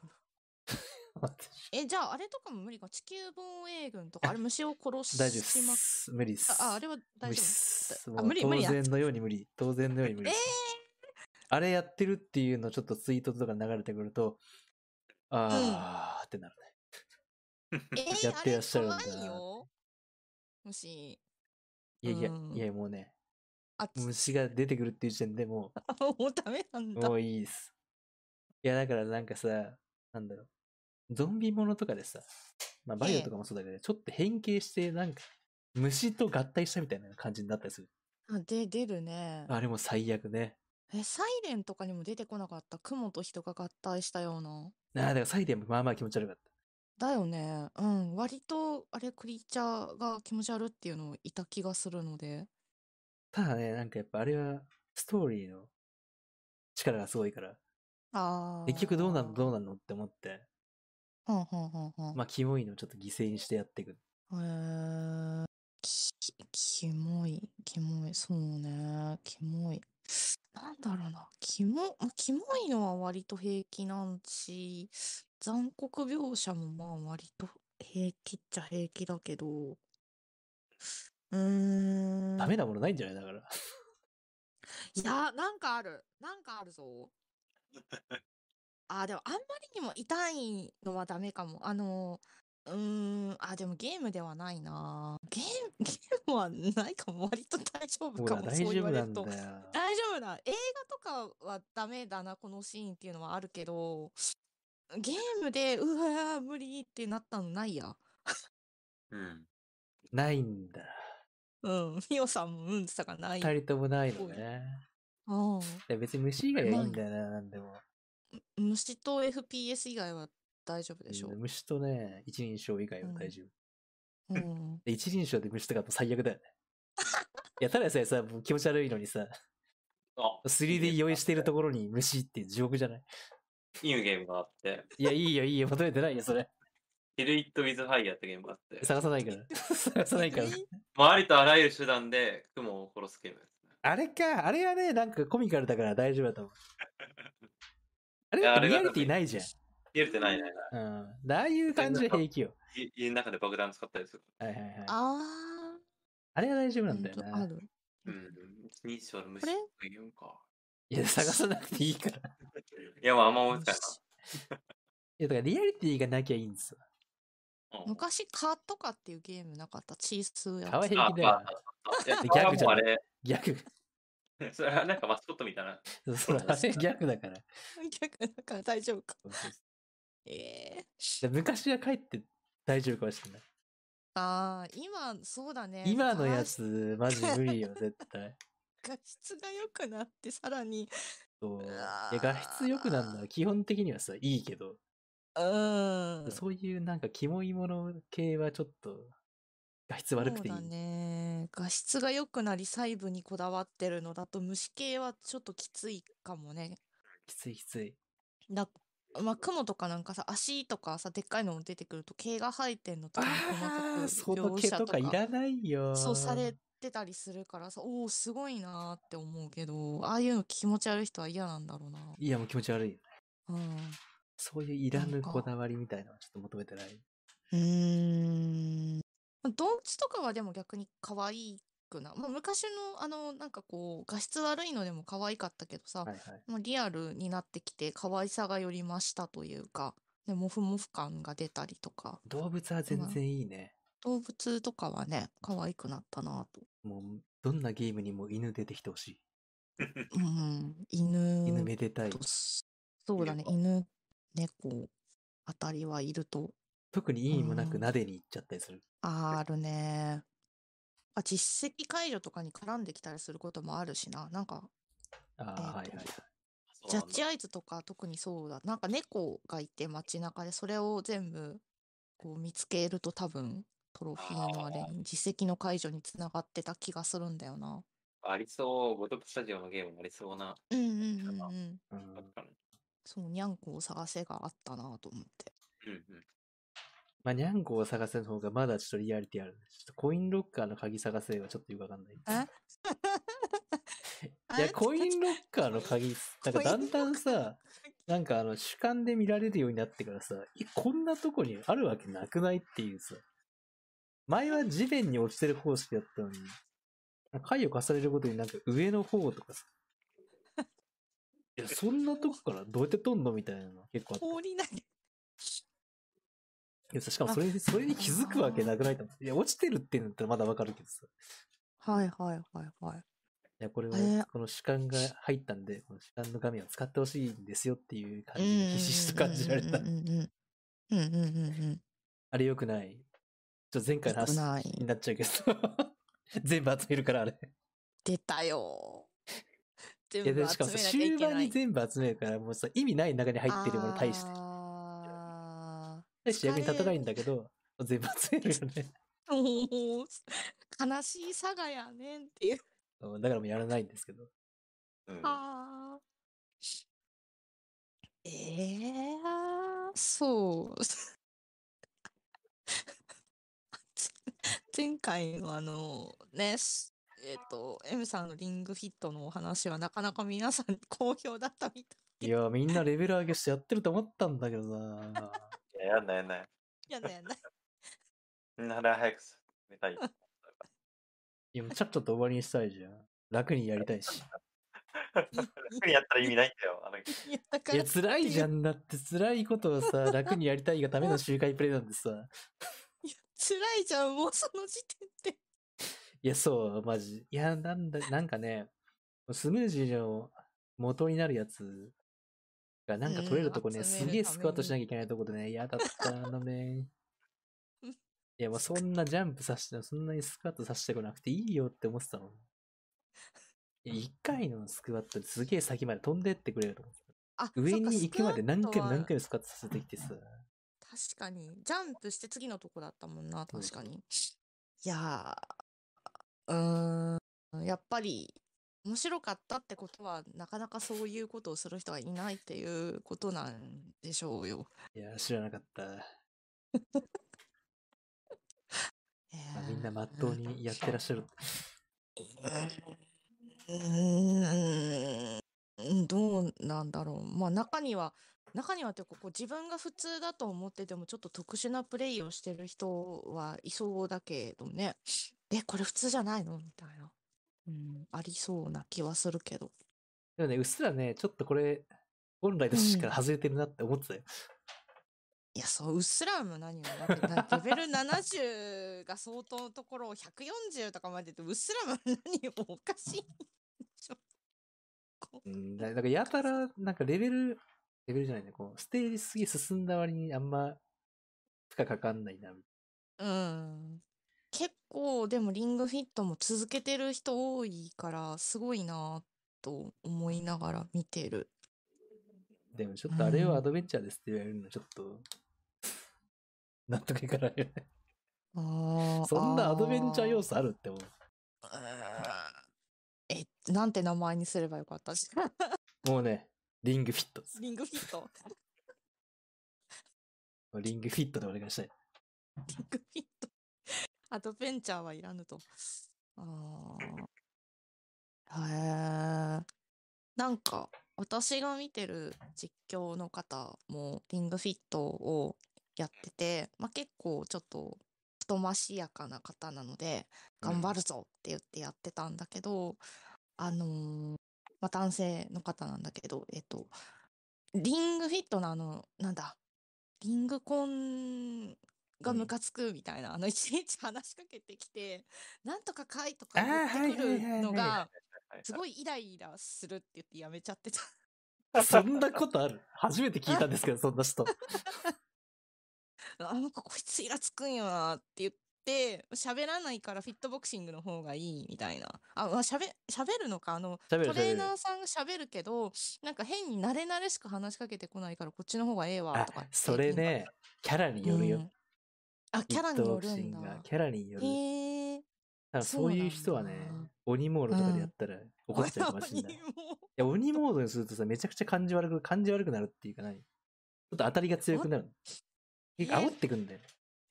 え、じゃああれとかも無理か？地球防衛軍とか、あれ虫を殺し大丈夫で。ます無理っす。あ、ああれは無大丈。夫？無理無理や当然のように無理。当然のように無理えっす。あれやってるっていうのちょっとツイートとか流れてくると、あーってなるね。ー、えー、[LAUGHS] やってらっしゃるんだ。虫。いやいや、うんいやもうね、虫が出てくるっていう時点でも [LAUGHS] もうダメなんう、だ。もういいです。いや、だからなんかさ、なんだろう。ゾンビものとかでさ、まあバイオとかもそうだけど、ちょっと変形して、なんか、虫と合体したみたいな感じになったりする。あ、で、出るね。あれも最悪ね。え、サイレンとかにも出てこなかった？雲と人が合体したような。ああ、だからサイレンもまあまあ気持ち悪かった。だよね。うん。割と、あれ、クリーチャーが気持ち悪っていうのいた気がするので。ただね、なんかやっぱあれは、ストーリーの力がすごいから、ああ。結局どうなんのどうなんのって思って、まあ、キモいのをちょっと犠牲にしてやっていく。へーき、キモい、キモい、そうね、キモい。なんだろうな、キモ、まキモいのは割と平気なんし、残酷描写もまあ割と平気っちゃ平気だけど、うーん。ダメなものないんじゃない？だから。いや、なんかある。なんかあるぞ。[LAUGHS] あ、でもあんまりにも痛いのはダメかも。あの、うーん、あ、でもゲームではないな。ゲーム、[LAUGHS] ゲームはないかも。割と大丈夫ほからも。大そう言われると。だよ。[LAUGHS] 大丈夫だ。映画とかはダメだな、このシーンっていうのはあるけど、ゲームで、うわー、無理ってなったのないや。うん。ないんだ。うん。ミオさんもうんって言ったからない。二人ともないのね。うん。いや別に虫以外はいいんだよな、なんでも。虫と FPS 以外は大丈夫でしょうん虫とね、一人称以外は大丈夫。うん。[LAUGHS] で一人称で虫とか最悪だよね。いや、ただでさえさ、もう気持ち悪いのにさ、[LAUGHS] あ、3D 用意してるところに虫って地獄じゃない？いいゲームがあって、いや、いいよ、いいよ、求めてないよ、それ。ヒル・イット・ウィズ・ファイヤーってゲームがあって、探さないから。[LAUGHS] 探さないから。まあ、ありとあらゆる手段で雲を殺すゲームですね。あれか、あれはね、なんかコミカルだから大丈夫だと思う。あれだリアリティないじゃん。言えてないないない。うん。ああいう感じは平気よ。い家の中で爆弾使ったりする。はいはいはい。ああれは大丈夫ー、なんだよな。ある。うん。一人称の虫これってゲームか。や、探さなくていいから。いいや、まあ、あんま思いつか [LAUGHS] や、だからリアリティがなきゃいいんですよ。ないな。うん昔、カとかっていうゲームなかった？チースやつ。かわいい平気だよ [LAUGHS] 逆じゃないグもあれ、逆。[LAUGHS] それはなんかマスコットみたいな。それあれ [LAUGHS] 逆だから。[LAUGHS] 逆だから大丈夫か。ええで昔は帰って大丈夫かもしれない。ああ、今、そうだね。今のや画つ、マジ無理よ、絶対。画質が良くなって、さらに、そう。いわや、画質良くなるのは基本的にはさ、いいけど、うーん。そういうなんかキモいもの系はちょっと、画質悪くていい。そうだね。画質が良くなり細部にこだわってるのだと虫系はちょっときついかもね。きついきつい。だまあ、雲とかなんかさ、足とかさ、でっかいの出てくると毛が生えてんのとかも細かく描写と毛とかいらないよ。そうされてたりするからさ、おお、すごいなーって思うけど、ああいうの気持ち悪い人は嫌なんだろうな。いや、もう気持ち悪い。うん。そういういらぬこだわりみたいなのはちょっと求めてない？うーん。動物とかはでも逆に可愛くな。まあ、昔のあの、なんかこう、画質悪いのでも可愛かったけどさ、はいはい。まあ、リアルになってきて可愛さがより増したというか、でモフモフ感が出たりとか、動物は全然いいね。動物とかはね、可愛くなったなと。もう、どんなゲームにも犬出てきてほしい。うん、犬犬めでたいそうだね、犬、猫あたりはいると、特に意味もなくうん撫でに行っちゃったりする。あるね。あ、実績解除とかに絡んできたりすることもあるしな。なんか、ああ、えーとはいはいはい。ジャッジアイズとか特にそうだ。なんか猫がいて街中でそれを全部こう見つけると多分トロフィーのあれに実績の解除につながってた気がするんだよな。ありそう、ゴトクスタジオのゲームもありそうな。うんうんうんうん。うんそう、にゃんこを探せがあったなと思って。うんうん。まあ、にゃんこを探せの方がまだちょっとリアリティあるね。ちょっとコインロッカーの鍵探せがちょっとよくわかんない。[LAUGHS] いや、[LAUGHS] [LAUGHS] コインロッカーの鍵、なんかだんだんさ、なんかあの主観で見られるようになってからさ、え、こんなとこにあるわけなくないっていうさ。前は地面に落ちてる方式だったのに、回を重ねるごとになんか上の方とかさ。いや、そんなとこからどうやって取んのみたいなの結構あった。放り投げ。いやさしかもそれに、それに気づくわけなくないと思う。いや、落ちてるってんだったらまだわかるけどさ。いはいはいはいはい。や、これはえー、この主観が入ったんで、この主観の画面を使ってほしいんですよっていう感じでひしひしと感じられたうん。うんうんうんうんうんうんうんあれ良くない。ちょっと前回の良くない話になっちゃうけど。全部集めるから、あれ。出たよ。全いや、部でしかもさ、集めなきゃい終盤にけない。全部集めるから、もうさ、意味ない中に入ってるもの対して。あ対して役に立たないんだけど、全部集めるよね。[LAUGHS] ーもう [LAUGHS] 悲しい佐賀やねんっていう。[LAUGHS] うんだからもうやらないんですけど。うんあーええー、そう。前回のあのね、すえっ、と、M さんのリングフィットのお話はなかなか皆さんに好評だったみたい。いや、みんなレベル上げしてやってると思ったんだけどな。いややんないやんない。やだやだ。みんな早く進めたい。いや、もうちゃっと終わりにしたいじゃん。楽にやりたいし。楽にやったら意味ないんだよ。あのいや、辛いじゃんだって、辛いことをさ、[LAUGHS] 楽にやりたいがための周回プレイなんでさ。いや辛いじゃん、もうその時点で。いや、そう、マジ。いや、なんだ、なんかね、スムージーの元になるやつがなんか取れるとこね、すげえスクワットしなきゃいけないとこでね、嫌だったのね。[LAUGHS] いや、もうそんなジャンプさせて、そんなにスクワットさせてこなくていいよって思ってたの。いや一回のスクワットですげえ先まで飛んでってくれると思ってあた。上に行くまで何回も何も。回もスクワットさせてきてさ。確かに。ジャンプして次のとこだったもんな、確かに。いやー、うーん、やっぱり、面白かったってことは、なかなかそういうことをする人はいないっていうことなんでしょうよ。いや、知らなかった。[LAUGHS] えまあみんなまっとうにやってらっしゃる。うーん、どうなんだろう。まあ中には、中にはっていうかこう自分が普通だと思っててもちょっと特殊なプレイをしてる人はいそうだけどね。え、これ普通じゃないの？みたいな。うん、ありそうな気はするけど。でもね、うっすらね、ちょっとこれ、本来の趣旨から外れてるなって思ってたよ。いや、そう、うっすらも何もだってだレベル70が相当のところを140とかまででうっすらも何もおかしいでしょ。こうん、だだからやたら、なんかレベル、レベルじゃないね、こう、ステージすげえ進んだ割にあんま負荷かかんないな。うん。結構でもリングフィットも続けてる人多いからすごいなと思いながら見てる。でもちょっとあれうんをアドベンチャーですって言われるのちょっと、納得いかないよね。あーそんなアドベンチャー要素素あるって思う。え、なんて名前にすればよかった？[LAUGHS] もうね、リングフィット。リングフィット？リングフィットでお願いしたい。リングフィット。アドベンチャーはいらぬと。ああ。へえ。なんか、私が見てる実況の方もリングフィットをやってて、まあ、結構ちょっと太ましやかな方なので、頑張るぞって言ってやってたんだけど、あのーまあ、男性の方なんだけど、えっと、リングフィットのあの、なんだ、リングコンがムカつくみたいな、あの、いちいち話しかけてきて、なんとかかいとか言ってくるのが、はいすごいイライラするって言ってやめちゃってた。そんなことある？[LAUGHS] 初めて聞いたんですけど、そんな人。[LAUGHS] あなんかこいつイラつくんよなって言って、喋らないからフィットボクシングの方がいいみたいな。あ、まあ、喋、喋るのか、あの、トレー。ナーさんが喋るけど、なんか変に慣れ慣れしく話しかけてこないからこっちの方がええわあとか。それね、キャラによるよ。うんあ、キャラによるんだ。キャラによる。へえ。ただそういう人はね鬼モードとかでやったら怒っちゃうかもしれない。[LAUGHS] いや、鬼モードにするとさ、めちゃくちゃ感じ悪く、感じ悪くなるっていうかない。ちょっと当たりが強くなる。結構え煽ってくんだよ。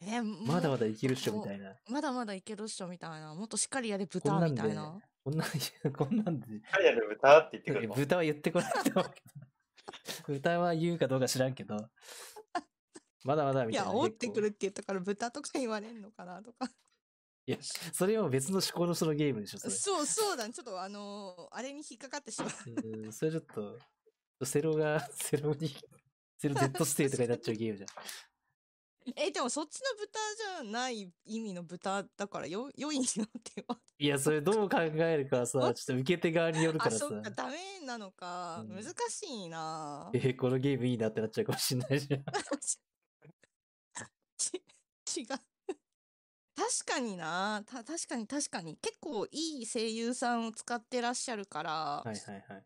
え、まだまだいけるっしょみたいいな。まだまだいけるっしょみたいな。もっとしっかりやれ豚みたいな。、こんなんで、[LAUGHS] こんなんで、やる豚って言ってくるの。豚は言ってこないと思うけど。豚は言うかどうか知らんけど。まだまだみいや、たいな。煽ってくるって言ったから豚とか言われんのかなとか。いや、それは別の思考の人のゲームでしょ、それ。そうそうだね。ちょっとあのーあれに引っかかってしまう。うんそれちょっと、セロが、セロに、セロ Z ステイとかになっちゃうゲームじゃん。え、でもそっちの豚じゃない意味の豚だからよ、[LAUGHS] 良いのっては。いや、それどう考えるかはさ、ちょっと受け手側によるかあ、らさそ、っか、ダメなのか。うん難しいなえーこのゲームいいなってなっちゃうかもしんないじゃん。[LAUGHS] ち違う。確かになた確かに確かに結構いい声優さんを使ってらっしゃるから、はいはいはい。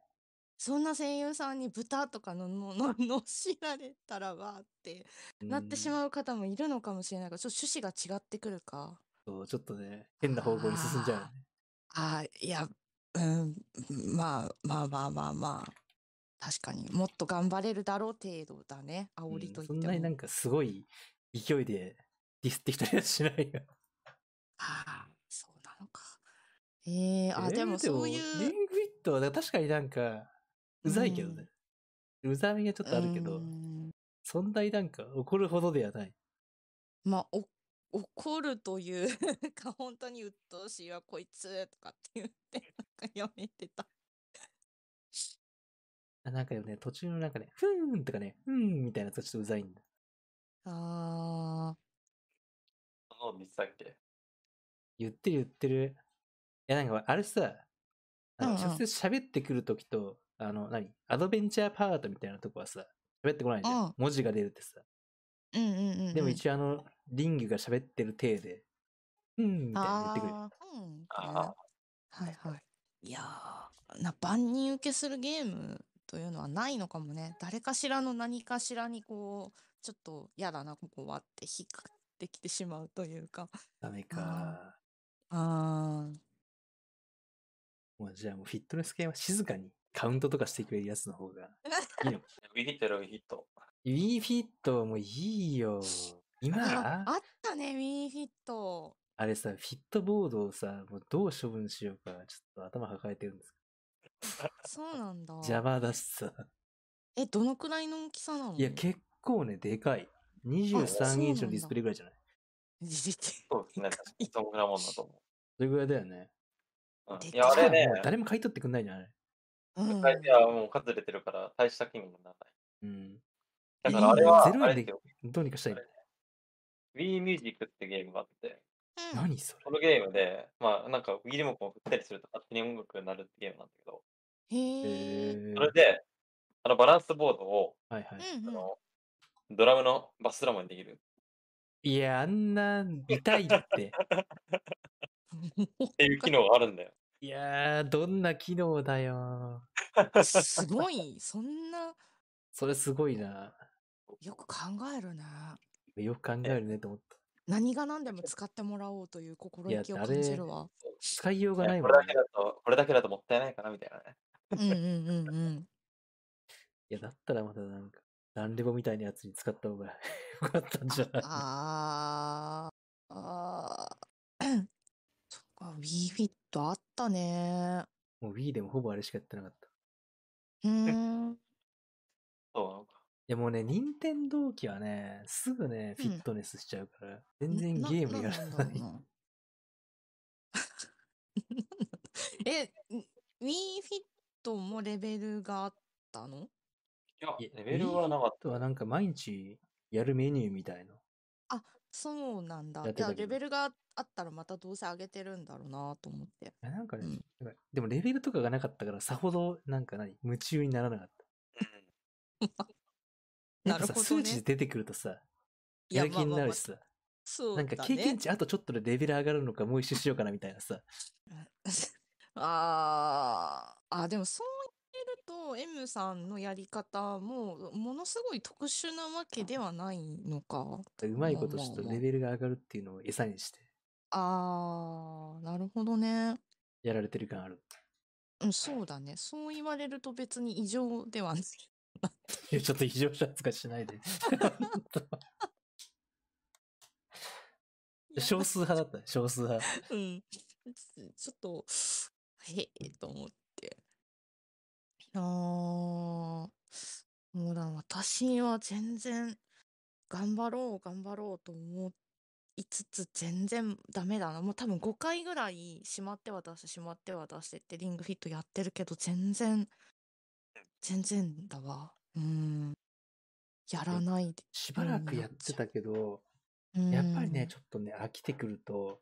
そんな声優さんに豚とかののののしられたらわーってなってしうんまう方もいるのかもしれないからちょっと趣旨が違ってくるか。そう、ちょっとね、変な方向に進んじゃう。あーいやうんまあまあまあまあまあ確かにもっと頑張れるだろう程度だね煽りといっても。うんそんなになんかすごい勢いでディスってきたりはしないよ。あ [LAUGHS] あそうなのか。えー、あ、えーでもそういリンう。グフィットは確かになんか、うざいけどね。うざみがちょっとあるけうど、んそんなになんか怒るほどではない。まあ、お怒るというか、本当に鬱陶しいわ、こいつとかって言って、なんかやめてた。あなんかでもね、途中のなんかね、ふーんとかね、ふーんみたいなやつがちょっとうざいんだ。あその実際っけ？言ってる言ってる。いやなんかあれさ、あのうんうん直接喋ってくるときと、あの、何？アドベンチャーパートみたいなとこはさ、喋ってこないじゃん。うん文字が出るってさ。ーうんうんうんうん。でも一応あの、リングが喋ってる体で、うんみたいな言ってくる。あーうん。あはいはい。いやー、な万人受けするゲームというのはないのかもね。誰かしらの何かしらにこう、ちょっと嫌だな、ここはって引っってきてしまうというか。ダメか。あもうじゃあもうフィットネス系は静かにカウントとかしてくれるやつの方が [LAUGHS] いいの。ウィヒットウィヒット。Wii フィットはもういいよ。今？ああったね、ウィーフィット。あれさ、フィットボードをさ、もうどう処分しようか、ちょっと頭抱えてるんですそうなんだ。邪魔だしさ。え、どのくらいの大きさなの？いや、結構ね、でかい。そう23なんだインチのディスプレイぐらいじゃない？そうですね。確かにそんぐらいもんだと思それぐらいだよね。う。うんでいや、あれね誰も買い取ってくんないじゃない？うん。いや、もう数出てるから、大した気にもならない。うん。だからあれは、ゼロ円で。どうにかしたい。Wii Music ってゲームがあって、うん何それ？このゲームで、まあ、なんか Wii リモコンを振ったりすると勝手に音楽になるってゲームなんだけど、へええ。ーそれで、あのバランスボードを、はいはい。うんうん。あのドラムのバスドラムにできるいや、あんな、痛いって。[LAUGHS] っていう機能があるんだよ。いやー、どんな機能だよ。すごい。そんな、それすごいな。よく考えるね。よく考えるねと思った。何が何でも使ってもらおうという心意気を感じるわ。使いようがないこれもんねだけだと、これだけだともったいないかなみたいなね。うんうんうんうん。いや、だったらまたなんか、ランレボみたいなやつに使った方が [LAUGHS] よかったんじゃない？あーあー。そっか、Wii Fit あったね。もう Wii でもほぼあれしかやってなかった。いうーん。そうなのか。やもうね、任天堂機はね、すぐね、フうんィットネスしちゃうから、全然ゲームやらんない。だろうな [LAUGHS] え、Wii Fit もレベルがあったの？いやいや、レベルはなかっあとはなんか毎日やるメニューみたいな。そうなんだ。いや、やってたけどレベルがあったらまたどうせ上げてるんだろうなと思って。いやなんかね、うんなんかでもレベルとかがなかったから、さほどなんか何、夢中にならなかった。なるほどね数値で出てくるとさ、いややる気になるしさ、そうだね。なんか経験値あとちょっとでレベル上がるのかもう一周しようかなみたいなさ。あーあ、でもそうると、M さんのやり方も、ものすごい特殊なわけではないのか。うまいことちょっとレベルが上がるっていうのを餌にしてああ、なるほどね。やられてる感ある。うん、そうだね。そう言われると別に異常ではない。[LAUGHS] いやちょっと異常者扱いしないで。[LAUGHS] 少数派だったね、少数派。うん。ちょっと、へえと思って。あー、もうだ、私は全然、頑張ろう、頑張ろうと思いつつ、全然ダメだな。もう多分5回ぐらい、しまっては出して、しまっては出してって、リングフィットやってるけど、全然、全然だわ。うん。やらないで。しばらくやってたけど、うんやっぱりね、ちょっとね、飽きてくると、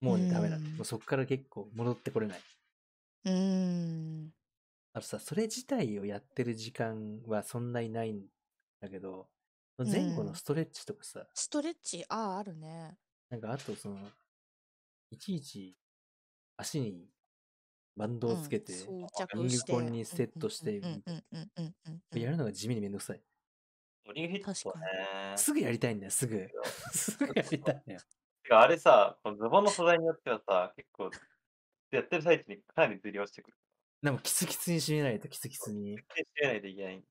もうね、ダメだ。うんもうそっから結構戻ってこれない。うん。あとさ、それ自体をやってる時間はそんなにないんだけど、ん前後のストレッチとかさ、ストレッチ、ああ、あるね。なんかあとその、いちいち足にバンドをつけて、装リング着してコンにセットして、うんうんうんうんうんうんうんやるのが地味にめんどくさい。リングフィット確かね。すぐやりたいんだよ、すぐ。[LAUGHS] すぐやりたいんだよ。てかあれさ、このズボンの素材によってはさ、結構、やってる最中にかなりずり落ちてくる。でもキツキツに締めないとキツキツに。決定しないといけない。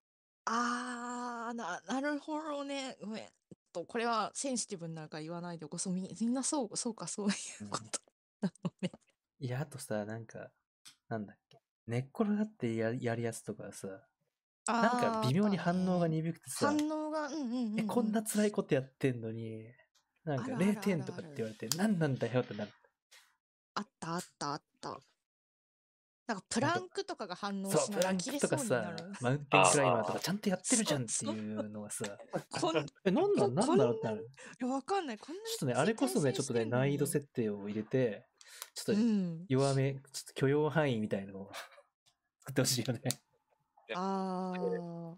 あーな、なるほどね。ごめん。えっと、これはセンシティブになるから言わないでおこう。そうみみんなそう、そうか、そういうことなのね。[LAUGHS] いや、あとさ、なんか、なんだっけ。寝っ転がってややるやつとかさ、なんか微妙に反応がね。鈍くてさ、反応が、うんうんうんうん。え、こんな辛いことやってんのに、なんかあるあるある0点とかって言われて、何なんだよってなる。あったあったあった。なんかプランクとかが反応そう、しないプランクとか切れそうにさ [LAUGHS] マウンテンクライマーとかちゃんとやってるじゃんっていうのがさ、こんいえ、なんだ、こなんだろうってなる。やわかんない。こんなちょっとね、あれこそね、ちょっとね、難易度せ設定を入れて、ちょっとうん。弱め、ちょっと許容範囲みたいのを作ってほしいよね。ああ。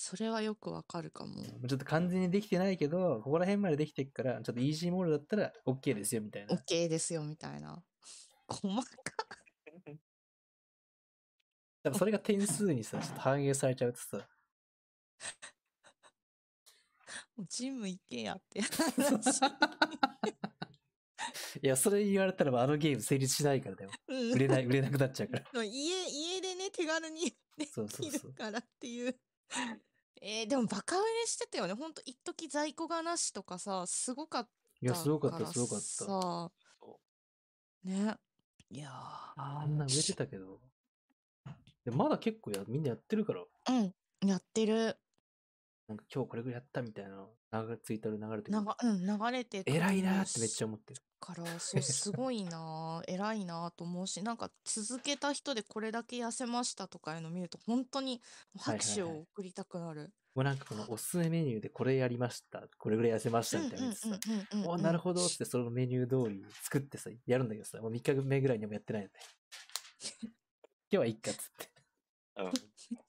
それはよくわかるかも。ちょっと完全にできてないけど、ここら辺までできてるから、ちょっとイージーモードだったら OK ですよみたいな。OK ですよみたいな。細か多分それが点数にさ、ちょっと反映されちゃうとさ、[LAUGHS] もうジム行けやっていや、それ言われたらばあのゲーム成立しないからだよ。うん売れない、売れなくなっちゃうから。[LAUGHS] 家家でね手軽に [LAUGHS] でそうそうきそう。るからっていう。えー、でもバカ売れしてたよね。ほんと一時在庫がなしとかさ、すごかったいや、すごかった、らすごかった。さそね。いやーあんな売れてたけど。でまだ結構やみんなやってるから、うん、やってる。なんか今日これぐらいやったみたいな、流れツイッターで流れてる。うん、流れて偉いなーってめっちゃ思ってる。から、そう、すごいなー、[LAUGHS] 偉いなーと思うし、なんか続けた人でこれだけ痩せましたとかいうの見ると、本当に拍手を送りたくなる。もうなんかこのおすすめメニューでこれやりました、これぐらい痩せましたみたいなやつさ、おなるほどってそのメニュー通り作ってさ、やるんだけどさ、もう3日目ぐらいにもやってないので。今日はいっかっつって。[LAUGHS]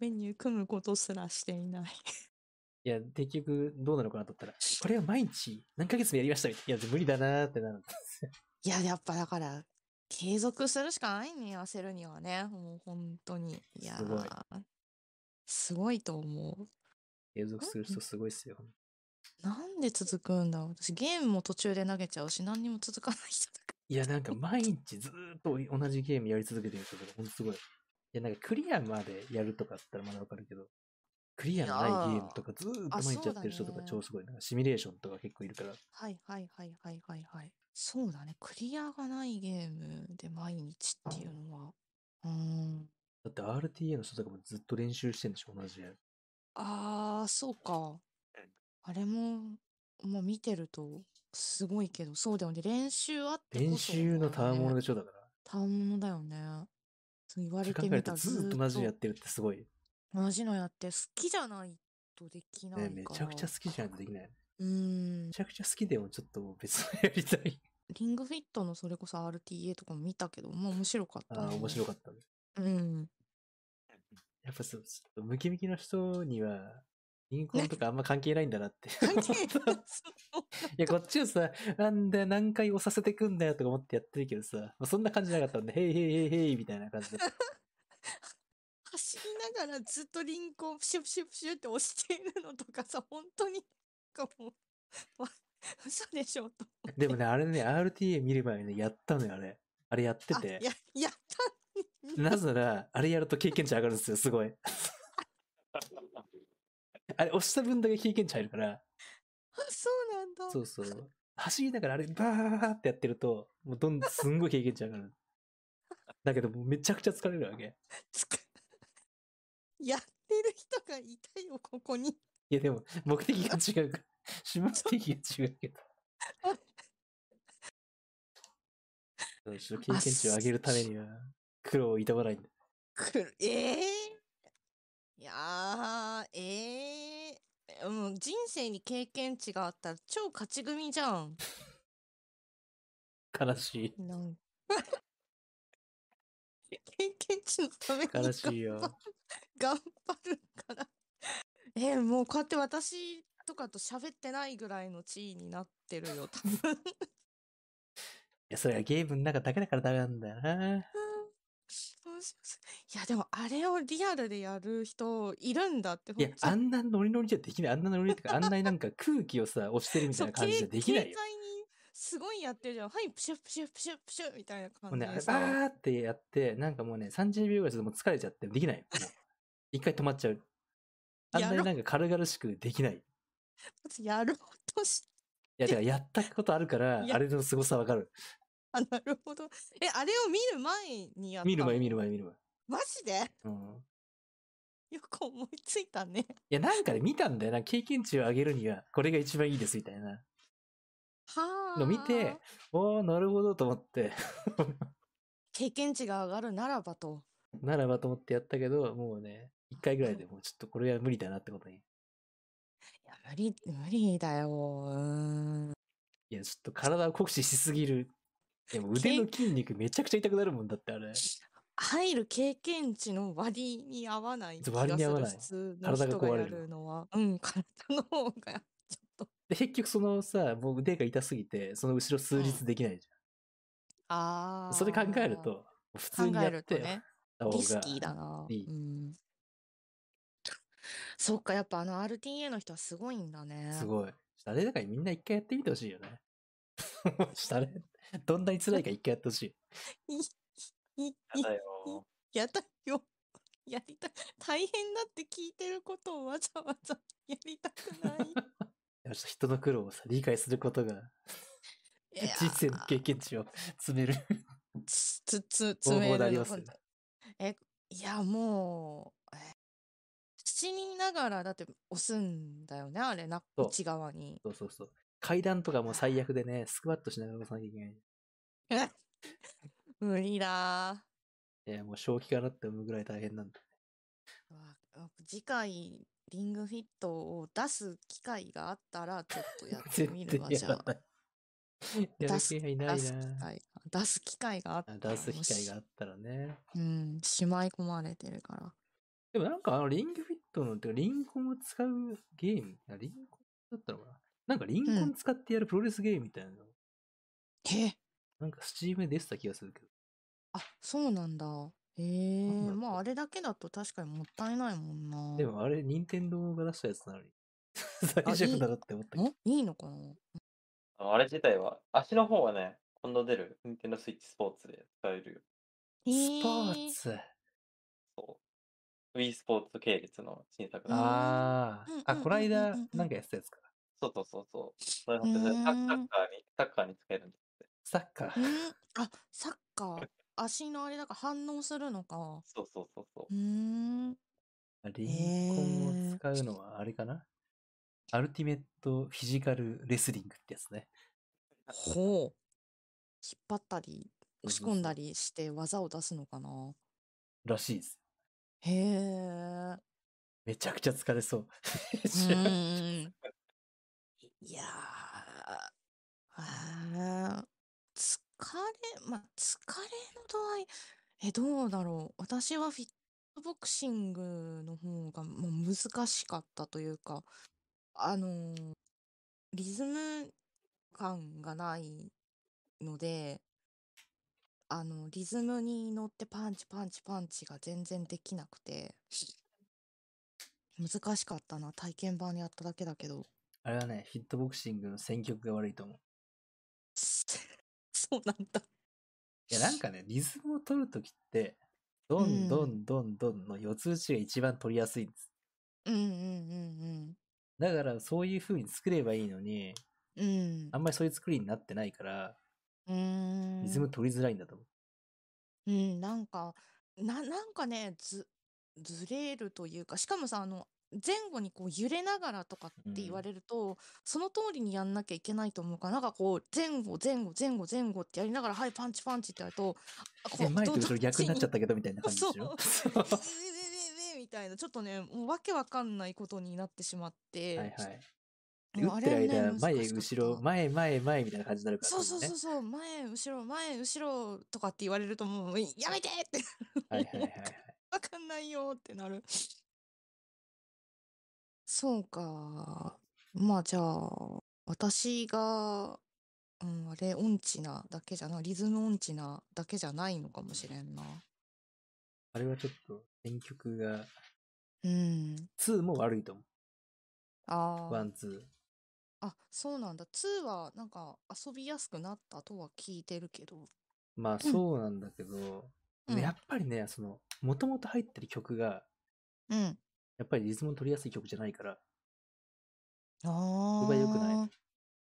メニュー組むことすらしていない。いや、結局どうなのかなと思ったら、これは毎日何ヶ月もやりましたみたいな。いや、無理だなーってなるんですよ。いや、やっぱだから、継続するしかないね、痩せるにはね。もう本当に。いやすごいーすごいと思う。継続する人すごいっすよ。なんで続くんだろう？私ゲームも途中で投げちゃうし、何にも続かない人だかいや、なんか毎日ずーっと同じゲームやり続けてる人とか、ほんとすごい。いや、なんかクリアまでやるとかだったらまだわかるけど、クリアのないゲームとかずーっと毎日やってる人とか超すごい。なんかシミュレーションとか結構いるから。ら。はいはいはいはいはいはい。そうだね。クリアがないゲームで毎日っていうのは。うーん。だって RTA の人とかもずっと練習してんでしょ、同じやああ、そうか。あれも、まあ見てるとすごいけど、そうだよね。練習あってこそ、練習の賜物でしょ、だから。たわものだよね。そう言われてみたらずーっと同じのやってるってすごい。同じのやって好きじゃないとできないかね、ら。めちゃくちゃ好きじゃないとできない。[LAUGHS] うーんめちゃくちゃ好きでもちょっと別のやりたい。リングフィットのそれこそ RTA とかも見たけど、まあ面白かったああ、ね面白かったね。うん。やっぱそう、ちょっとムキムキの人には、銀行とかあんま関係ないんだなって。[LAUGHS] 関係ない [LAUGHS] いや、こっちはさ、なんで何回押させてくんだよとか思ってやってるけどさ、まあそんな感じなかったんで、へいへいへいへいみたいな感じで。[LAUGHS] 走りながらずっとリンクをプシュプシュプシュって押しているのとかさ、本当に、かもう、わ嘘でしょと。でもね、あれね、RTA 見る前にね、やったのよ、あれ。あれやってあて。や、やった [LAUGHS] なぜなら、あれやると経験値上がるんですよ、すごい。[LAUGHS] あれ、押した分だけ経験値入るから、そうなんだ。そうそう。走りながらあれ、バーってやってると、もうどんどんすんごい経験値上がる。[LAUGHS] だけどもうめちゃくちゃ疲れるわけ。やってる人がいたよ、ここに。いやでも、目的が違うから。目的が違うけど。経験値を上げるためには、苦労をいたわないんだ。くる、ええいやー、ええもう人生に経験値があったら超勝ち組じゃん。悲しい。なん経験値のために悲しいよ。頑張るから。えー、もうこうやって私とかと喋ってないぐらいの地位になってるよ、多分。いや、それはゲームの中だけだからダメなんだよな。[LAUGHS] いや、でもあれをリアルでやる人いるんだって、いやあんなノリノリじゃできない。あんなノリノリってか、あんなになんか空気をさ、押してるみたそいうな感じじゃ軽できないよ。すごいやってるじゃん。はい、プシュプシュプシュプシュみたいな感じでさ。バーってやって、なんかもうね、30秒ぐらいするともう疲れちゃって、できない。もう一回止まっちゃう。あんなになんか軽々しくできない。いやろうとしや、だからやったことあるから、あれの凄さわかる。あ、なるほど。え、あれを見る前にやった見る前、見る前。前、見る前。マジで？うん。よく思いついたね。いや、なんかで見たんだよな。経験値を上げるには、これが一番いいです、みたいなはあ。の見て、おー、なるほどと思って、経験値が上がるならばと。ならばと思ってやったけど、もうね、一回ぐらいでもうちょっとこれは無理だなってことに。いや、無理、無理だよ。うーん。いや、ちょっと体を酷使しすぎる。でも腕の筋肉めちゃくちゃ痛くなるもんだって、あれ。入る経験値の割に合わない。割に合わない普通の人がやるるのは。うん、体の方が、ちょっと。で、結局そのさ、もう腕が痛すぎて、その後ろ数日できないじゃん。ああ。それ考えると、普通にやってね、リスキーだな。いいうん。そっか、やっぱあの RTA の人はすごいんだね。すごい。あれだからみんな一回やってみてほしいよね。ちょっとあれ、[LAUGHS] どんなに辛いか一回やってほしい。い。い、やだよ。やだよ。やりたい。大変だって聞いてることをわざわざやりたくない。[LAUGHS] 人の苦労をさ、理解することが、人生の経験値を詰める。つ、つ、つ、方詰める。え、いや、もう、え口にながらだって押すんだよね、あれな、内側に。そうそうそう。階段とかも最悪でね、スクワットしながら押さなきゃいけない。[LAUGHS] 無理だいや、もう正気かなって思うぐらい大変なんだ。ー。わ次回、リングフィットを出す機会があったら、ちょっとやって絶みるわ、[LAUGHS] 対じゃあ。出す気がいないな。出す機会があったあら出す機会があったらね。うん、しまい込まれてるから。でもなんかあのリングフィットの、てかリンコンを使うゲーム？あリンコンだったのかな？なんかリンコン使ってやるプロレスゲームみたいなの、えなんかスチームで出てた気がするけど。あ、そうなんだ。へえまああれだけだと確かにもったいないもんな。でもあれ、任天堂が出したやつなのに。大丈夫だろって思ったけど。おいいのかな？あれ自体は、足の方はね、今度出る、ニンテンドスイッチスポーツで使えるよ。スポーツ？そう。Wii スポーツ系列の新作だ。うんああ。あ、こないだなんかやってたやつか。そうそうそうそう。それ本当にサうーんッサッカーに、サッカーに使えるんですって。サッカー。うんあ、サッカー。足のあれだから反応するのか。そうそうそうそうーん。リンコンを使うのはあれかなアルティメットフィジカルレスリングってやつね。ほう。引っ張ったり、押しそうそうそう込んだりして技を出すのかな。らしいです。へえ。めちゃくちゃ疲れそう。うーん。いやー、あ疲れ、まあ、疲れの度合い、え、どうだろう。私はフィットボクシングの方がもう難しかったというか、あのーリズム感がないので、あの、リズムに乗ってパンチパンチパンチが全然できなくて、難しかったな。体験版やっただけだけど。あれはね、フィットボクシングの選曲が悪いと思う。そうなんだ。いや、なんかね、リズムを取るときって、どんどんどんどんの四つ打ちが一番取りやすいんです。うんうんうんだからそういう風に作ればいいのに、うんあ。んまりそういう作りになってないから、うーん。リズム取りづらいんだと思う。うん、なんか、な、なんかね、ず、ずれるというか、しかもさ、あの、前後にこう揺れながらとかって言われると、その通りにやんなきゃいけないと思うから、なんかこう、前後、前後、前後、前後ってやりながら、はい、パンチパンチってやると、あこで前とど後ろ逆になっちゃったけどみたいな感じでしょそうみたいな、ちょっとね、もうわけわかんないことになってしまって、はいはい。打ってるあれはね間、前、後ろ、前、前、前みたいな感じになるから。そうそうそうそう、前、後ろ、前、後ろとかって言われるともう、やめてって、はいはいはいはい。[LAUGHS] わかんないよってなる。そうか。まあじゃあ、私が、うん、あれ、音痴なだけじゃな、リズム音痴なだけじゃないのかもしれんな。あれはちょっと選曲が、うん。2も悪いと思あう。あ。1、2。あ、そうなんだ。2はなんか遊びやすくなったとは聞いてるけど。まあそうなんだけど、うんやっぱりね、その、もともと入ってる曲が、うん。やっぱりリズム取りやすい曲じゃないから、ああ。良くない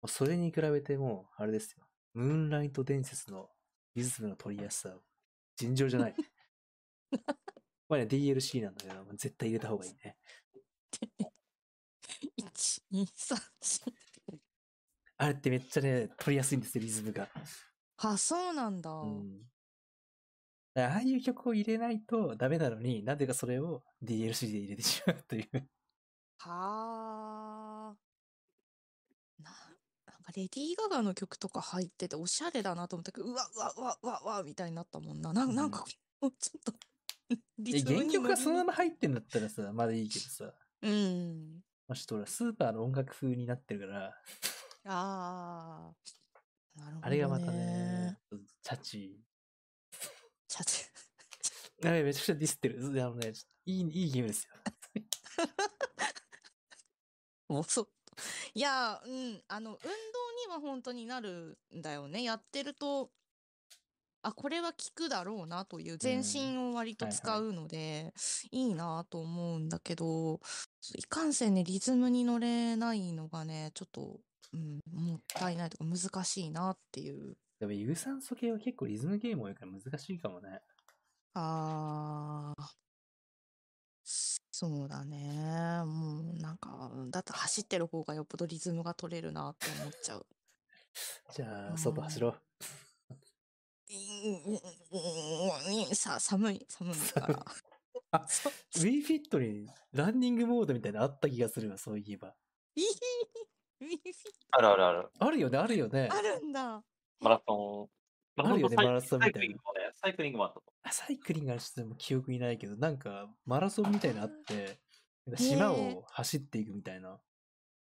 それに比べてもう、あれですよ。ムーンライト伝説のリズムの取りやすさ、尋常じゃない。[LAUGHS] まあね、DLC なんだけど、絶対入れた方がいいね。[LAUGHS] 1、2、3、4。あれってめっちゃね、取りやすいんですよ、リズムが。あ、そうなんだ。うん。ああいう曲を入れないとダメなのに、なぜかそれを DLC で入れてしまうという。はあ。な、なんかレディー・ガガの曲とか入ってておしゃれだなと思ったけど、うわ、うわ、うわ、うわ、うわ、みたいになったもんな。なんなんか、も [LAUGHS] うちょっと原曲がそのまま。ま入ってんだったらさ、まだいいけどさ。うん。まあ、ちょっと俺スーパーの音楽風になってるから、ああ。なるほど、ね。あれがまたね、チャチちゃちー。あれめちゃくちゃディスってる。あのね、いい、いいゲームですよ。[LAUGHS] もうそう。いや、うん、あの、運動には本当になるんだよね。やってると、あ、これは効くだろうなという全身を割とはいはい使うので、いいなと思うんだけど、いかんせんね、リズムに乗れないのがね、ちょっと、うん、もったいないとか難しいなっていう。でも有酸素系は結構リズムゲーム多いから難しいかもね。あー、そうだね。もうなんか、だって走ってる方がよっぽどリズムが取れるなって思っちゃう。[LAUGHS] じゃあ、うん外走ろう。うんさ、寒い、寒いから。[LAUGHS] あそう Wii Fit にランニングモードみたいなのあった気がするわ、そういえば。ウィフィあるあるある。あるよね、あるよね。あるんだ。マラソン。あるよねマラソンみたいなサイクリングもね、サイクリングもあったと。あサイクリングはちょっと記憶にないけど、なんかマラソンみたいなのあって、島を走っていくみたいな。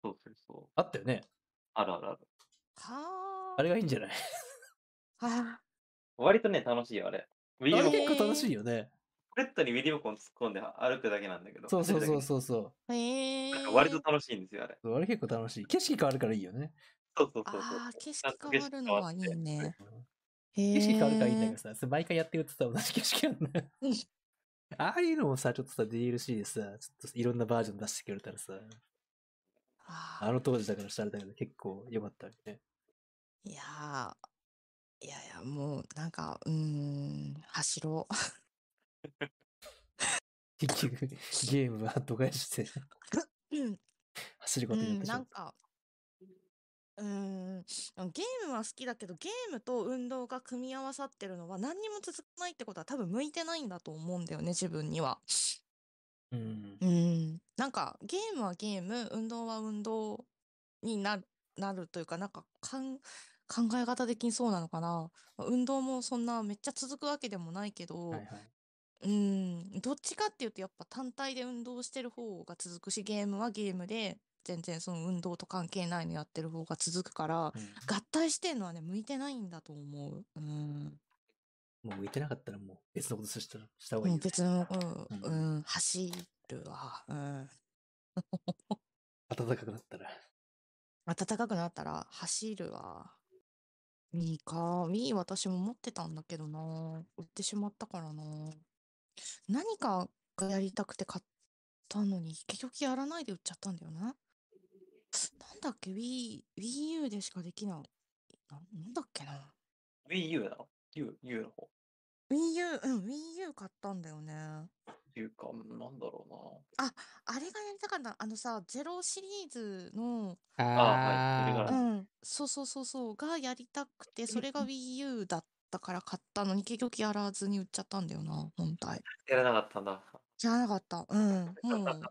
そうそうそう。あったよね。あるあるある。はあれがいいんじゃない？あ。は割とね、楽しいよ、あれ。ウィあれリオコン結構楽しいよね。ポケットにウィリオコン突っ込んで歩くだけなんだけど。そうそうそうう。そうそえ。割と楽しいんですよ、あれ。う。あれ結構楽しい。景色変わるからいいよね。そうそうそうそう。ああ、景色変わるのはいいね。景へえ。色変わるからいいんだけどさ、それ毎回やってるとさ、同じ景色なんだようん。ああいうのもさ、ちょっとさ、DLC でさ、ちょっといろんなバージョン出してくれたらさ、ああの当時だからしたらだけど結構良かったわけね。ーいやー、いやいや、もう、なんか、うーん、走ろう。[LAUGHS] 結局、ゲームは度外して [LAUGHS] うん、走るうん、ことになってしまっなんか、うーん、ゲームは好きだけど、ゲームと運動が組み合わさってるのは何にも続かないってことは多分向いてないんだと思うんだよね、自分には。た。うん。うん、なんかゲームはゲーム、運動は運動になる、なるというか、なんかかん考え方的にそうなのかな。運動もそんなめっちゃ続くわけでもないけど、はいはい。うん、どっちかっていうとやっぱ単体で運動してる方が続くし、ゲームはゲームで全然その運動と関係ないのやってる方が続くから、うん合体してんのはね、向いてないんだと思う。うん。もう向いてなかったらもう別のことしたした方がいいね。別の、ううんん、うん、走るわ。うん。[LAUGHS] 暖かくなったら。暖かくなったら走るわ。いいか。Wii 私も持ってたんだけどな。売ってしまったからな。何かがやりたくて買ったのに、結局やらないで売っちゃったんだよな。なんだっけ？Wii, Wii U でしかできない。ななんだっけな？Wii U なの ?U、U の方。?Wii U、うん、Wii U 買ったんだよね。いうか、なんだろうあれがやりたかった。あのさ、ゼロシリーズの、あはいそれがうん、そうそうそうそう、がやりたくて、それが Wii U だったから買ったのに、結局やらずに売っちゃったんだよな、本体。な。やらなかったんだ。やらなかった。うん、もう、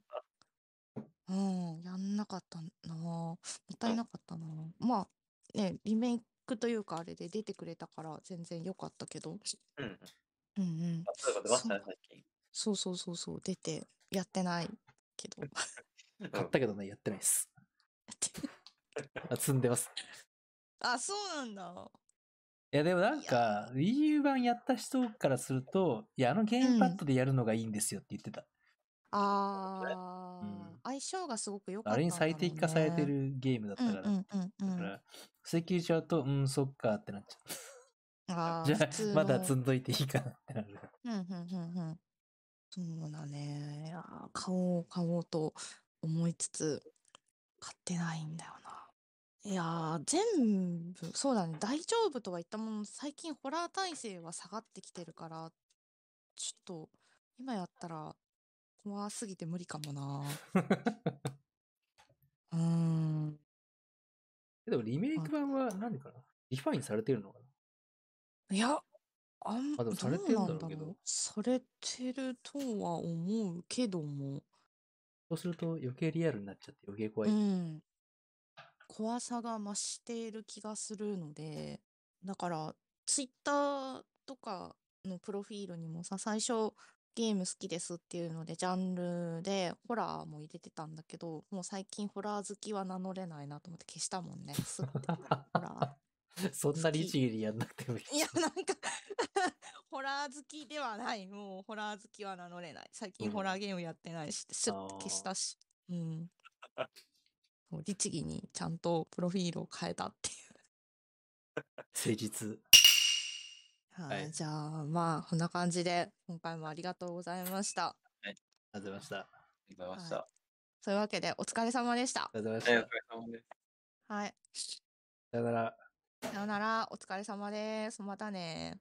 うん、やんなかったな。もったいなかったな。まあ、ね、リメイクというか、あれで出てくれたから全然良かったけど。うんうん。うんうん。あ、そういうこと出ましたね、最近。そうそうそうそう、出て、やってないけど。うん [LAUGHS] 買ったけどね、やってないです。やってあ積んでます。あ、そうなんだ。いや、でもなんか、Wii U 版やった人からすると、いや、あのゲームパッドでやるのがいいんですよって言ってた。ああ、うん相性がすごく良かったあれに。最適化されてるゲームだったから。うんうん。だから、布石入れちゃうと、うん、そっかってなっちゃう。ああ、じゃあ、まだの積んどいていいかなってなる。うんうんうんうん。そうだね。買おう買おうと思いつつ、買ってないんだよな。いやー、全部、そうだね。大丈夫とは言ったものの、最近ホラー耐性は下がってきてるから、ちょっと、今やったら怖すぎて無理かもな。[LAUGHS] うーん。でも、リメイク版は何かな？リファインされてるのかな？いや、あん、あでもされてんだろうけどどうなんだろう。されてるとは思うけども。そうすると余計リアルになっちゃって余計怖い。うん。怖さが増している気がするので、だから、ツイッターとかのプロフィールにもさ、最初、ゲーム好きですっていうので、ジャンルでホラーも入れてたんだけど、もう最近ホラー好きは名乗れないなと思って消したもんね。すって。ホラそんな律儀にやんなくてもいい。ー。いや、なんか [LAUGHS] ホラー好きではない。もうホラー好きは名乗れない。最近ホラーゲームやってないし、シュッて消したし。うん。律儀にちゃんとプロフィールを変えたっていう。誠実。はい、はいじゃあまあこんな感じで今回もありがとうございました。ありがとうございました。あありがとうございました。そういうわけでお疲れ様でした。りがとうごはい、お疲ざいました。れ様です。はい。さよなら。さよなら、お疲れ様です。またね。